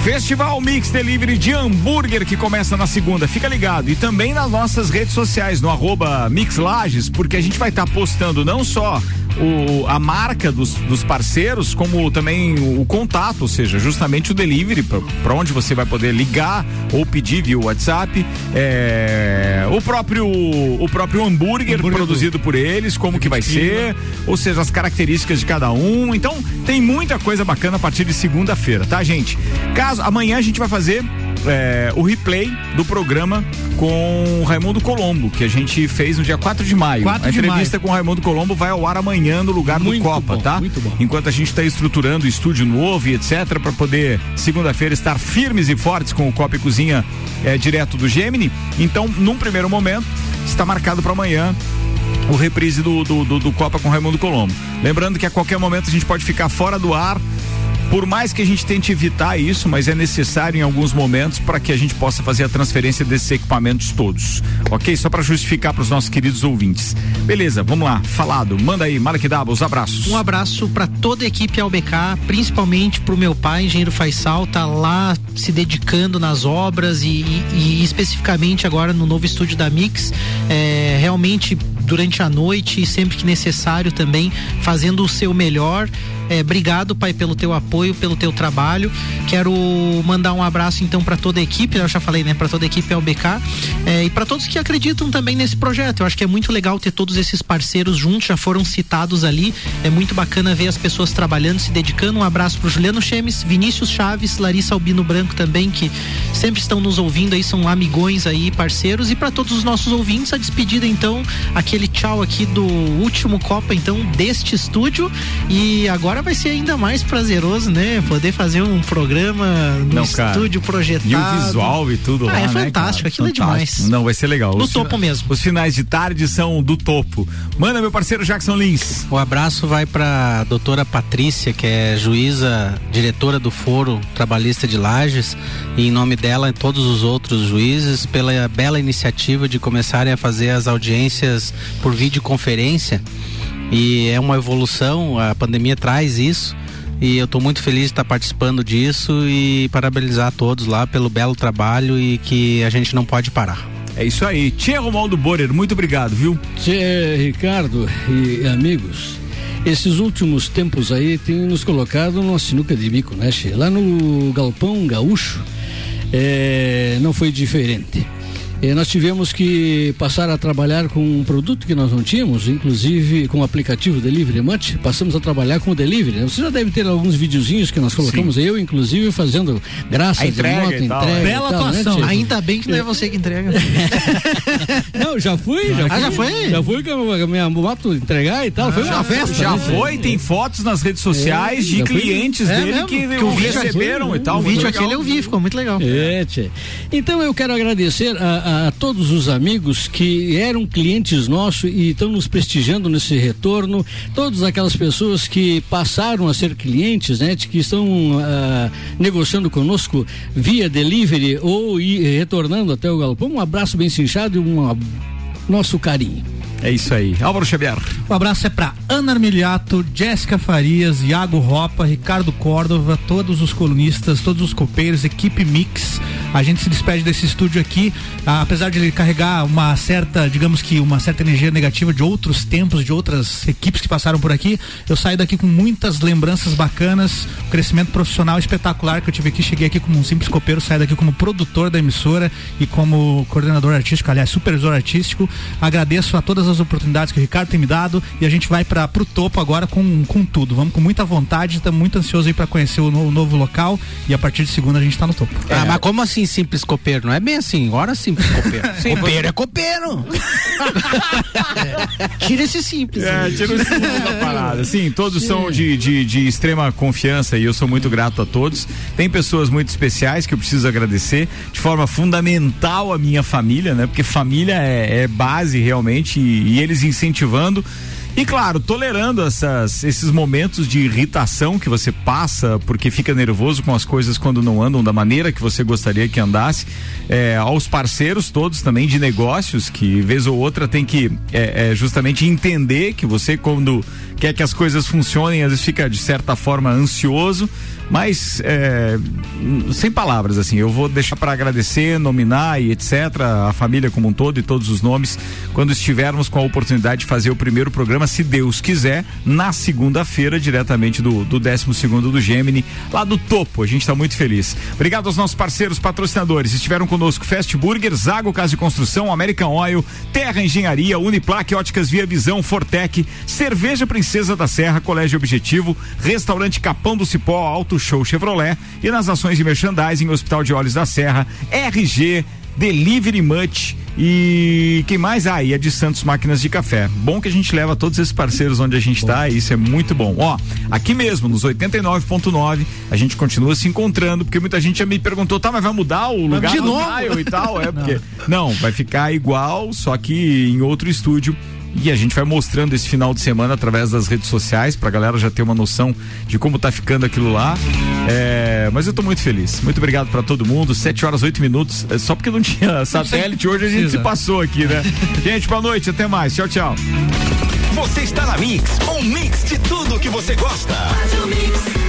Festival Mix Delivery de hambúrguer que começa na segunda. Fica ligado. E também nas nossas redes sociais, no arroba Mix Lages, porque a gente vai estar postando não só o, a marca dos, dos parceiros, como também o, contato, ou seja, justamente o delivery, para onde você vai poder ligar ou pedir via WhatsApp. É, o próprio o próprio hambúrguer, hambúrguer produzido por eles, como que vai ser, ou seja, as características de cada um. Então, tem muita coisa bacana a partir de segunda-feira, tá, gente? Caso amanhã a gente vai fazer é, o replay do programa com o Raimundo Colombo, que a gente fez no dia 4 de maio. 4 a de entrevista maio. com o Raimundo Colombo vai ao ar amanhã no lugar Muito do Copa, bom, tá? muito bom. Enquanto a gente está estruturando o estúdio novo e etc, para poder segunda-feira estar firmes e fortes com o Copa e Cozinha é, direto do Gemini. Então, num primeiro momento, está marcado para amanhã o reprise do, do, do, do Copa com Raimundo Colombo. Lembrando que a qualquer momento a gente pode ficar fora do ar. Por mais que a gente tente evitar isso, mas é necessário em alguns momentos para que a gente possa fazer a transferência desses equipamentos todos. Ok? Só para justificar para os nossos queridos ouvintes. Beleza, vamos lá. Falado. Manda aí, Malek Daba, os abraços. Um abraço para toda a equipe ALBK, principalmente pro meu pai, engenheiro Faisal, tá lá se dedicando nas obras e, e- e especificamente agora no novo estúdio da Mix, é, realmente durante a noite e sempre que necessário também, fazendo o seu melhor. É, obrigado, pai, pelo teu apoio, pelo teu trabalho. Quero mandar um abraço então para toda a equipe, eu já falei, né, para toda a equipe ALBK é, e para todos que acreditam também nesse projeto. Eu acho que é muito legal ter todos esses parceiros juntos, já foram citados ali. É muito bacana ver as pessoas trabalhando, se dedicando. Um abraço pro Juliano Chemes, Vinícius Chaves, Larissa Albino Branco também, que sempre estão nos ouvindo aí, são amigões aí, parceiros. E para todos os nossos ouvintes, a despedida então, aquele tchau aqui do último Copa, então, deste estúdio. E agora vai ser ainda mais prazeroso, né? Poder fazer um programa no Não, cara. estúdio projetado. E o visual e tudo Ah, lá, é né, fantástico, cara? aquilo é Fantástico. demais. Não, vai ser legal. No Os topo fina- mesmo. Os finais de tarde são do topo. Manda, meu parceiro Jackson Lins. O abraço vai para doutora Patrícia, que é juíza, diretora do Foro Trabalhista de Lages, e em nome dela e todos os outros juízes, pela bela iniciativa de começarem a fazer as audiências por videoconferência. E é uma evolução, a pandemia traz isso. E eu estou muito feliz de estar participando disso e parabenizar a todos lá pelo belo trabalho e que a gente não pode parar. É isso aí. Tia Romualdo Borer, muito obrigado, viu? Tchê, Ricardo e amigos, esses últimos tempos aí tem nos colocado numa sinuca de bico, né, Tchê? Lá no Galpão Gaúcho é, não foi diferente. É, nós tivemos que passar a trabalhar com um produto que nós não tínhamos, inclusive com o aplicativo Delivery Munch, passamos a trabalhar com o Delivery. né? Você já deve ter alguns videozinhos que nós colocamos, eu inclusive fazendo graça A entrega de moto, e entrega. é. e Bela tal, né, atuação. Tchê? Ainda bem que não é você que entrega. Não, já fui, já Ah, fui. já foi? Já fui com a minha moto entregar e tal. foi uma festa. Já né? foi, tem fotos nas redes sociais É, de já clientes É dele mesmo, que, que o receberam foi, e tal. O vídeo legal. aquele eu vi, ficou muito legal. É, tchê. Então eu quero agradecer a, a todos os amigos que eram clientes nossos e estão nos prestigiando nesse retorno, todas aquelas pessoas que passaram a ser clientes, né, que estão ah, negociando conosco via delivery ou ir, retornando até o galpão. Um abraço bem cinchado e um ab- nosso carinho. É isso aí. Álvaro Xavier. O abraço é para Ana Armiliato, Jéssica Farias, Iago Ropa, Ricardo Córdova, todos os colunistas, todos os copeiros, equipe Mix. A gente se despede desse estúdio aqui, ah, apesar de ele carregar uma certa, digamos que uma certa energia negativa de outros tempos, de outras equipes que passaram por aqui. Eu saí daqui com muitas lembranças bacanas, um crescimento profissional espetacular que eu tive aqui. Cheguei aqui como um simples copeiro, saí daqui como produtor da emissora e como coordenador artístico, aliás, supervisor artístico. Agradeço a todas as oportunidades que o Ricardo tem me dado e a gente vai para pro topo agora com, com tudo. Vamos com muita vontade, estamos muito ansiosos aí para conhecer o, no- o novo local e a partir de segunda a gente tá no topo. Ah, mas como assim simples copeiro? Não é bem assim, ora simples copeiro. copeiro é copeiro. Tira esse simples. É, tira o simples da parada. Sim, todos são de, de, de extrema confiança e eu sou muito grato a todos. Tem pessoas muito especiais que eu preciso agradecer de forma fundamental a minha família, né? Porque família é, é base realmente e, eles incentivando. E claro, tolerando essas, esses momentos de irritação que você passa porque fica nervoso com as coisas quando não andam da maneira que você gostaria que andasse. É, aos parceiros todos também de negócios que vez ou outra tem que é, é, justamente entender que você quando quer que as coisas funcionem às vezes fica de certa forma ansioso mas é, sem palavras assim eu vou deixar para agradecer nominar e etc a família como um todo e todos os nomes quando estivermos com a oportunidade de fazer o primeiro programa se Deus quiser na segunda-feira diretamente do do 12 segundo do Gemini lá do topo. A gente está muito feliz. Obrigado aos nossos parceiros patrocinadores. Estiveram conosco Fast Burger Zago Casa de Construção American Oil Terra Engenharia Uniplaque Óticas Via Visão Fortec Cerveja Princesa da Serra Colégio Objetivo Restaurante Capão do Cipó Auto Show Chevrolet e nas ações de merchandising Hospital de Olhos da Serra, RG, Delivery Much e quem mais? Ah, e a de Santos Máquinas de Café. Bom que a gente leva todos esses parceiros onde a gente está, e isso é muito bom. Ó, aqui mesmo, nos 89.9, a gente continua se encontrando, porque muita gente já me perguntou, tá, mas vai mudar o lugar de novo? e tal? É, porque. Não, vai ficar igual, só que em outro estúdio. E a gente vai mostrando esse final de semana através das redes sociais pra galera já ter uma noção de como tá ficando aquilo lá. É, mas eu tô muito feliz. Muito obrigado pra todo mundo. 7 horas 8 minutos. É só porque não tinha satélite hoje a gente se passou aqui, né? gente, boa noite, até mais. Tchau, tchau. Você está na Mix, um mix de tudo que você gosta. Faz o mix.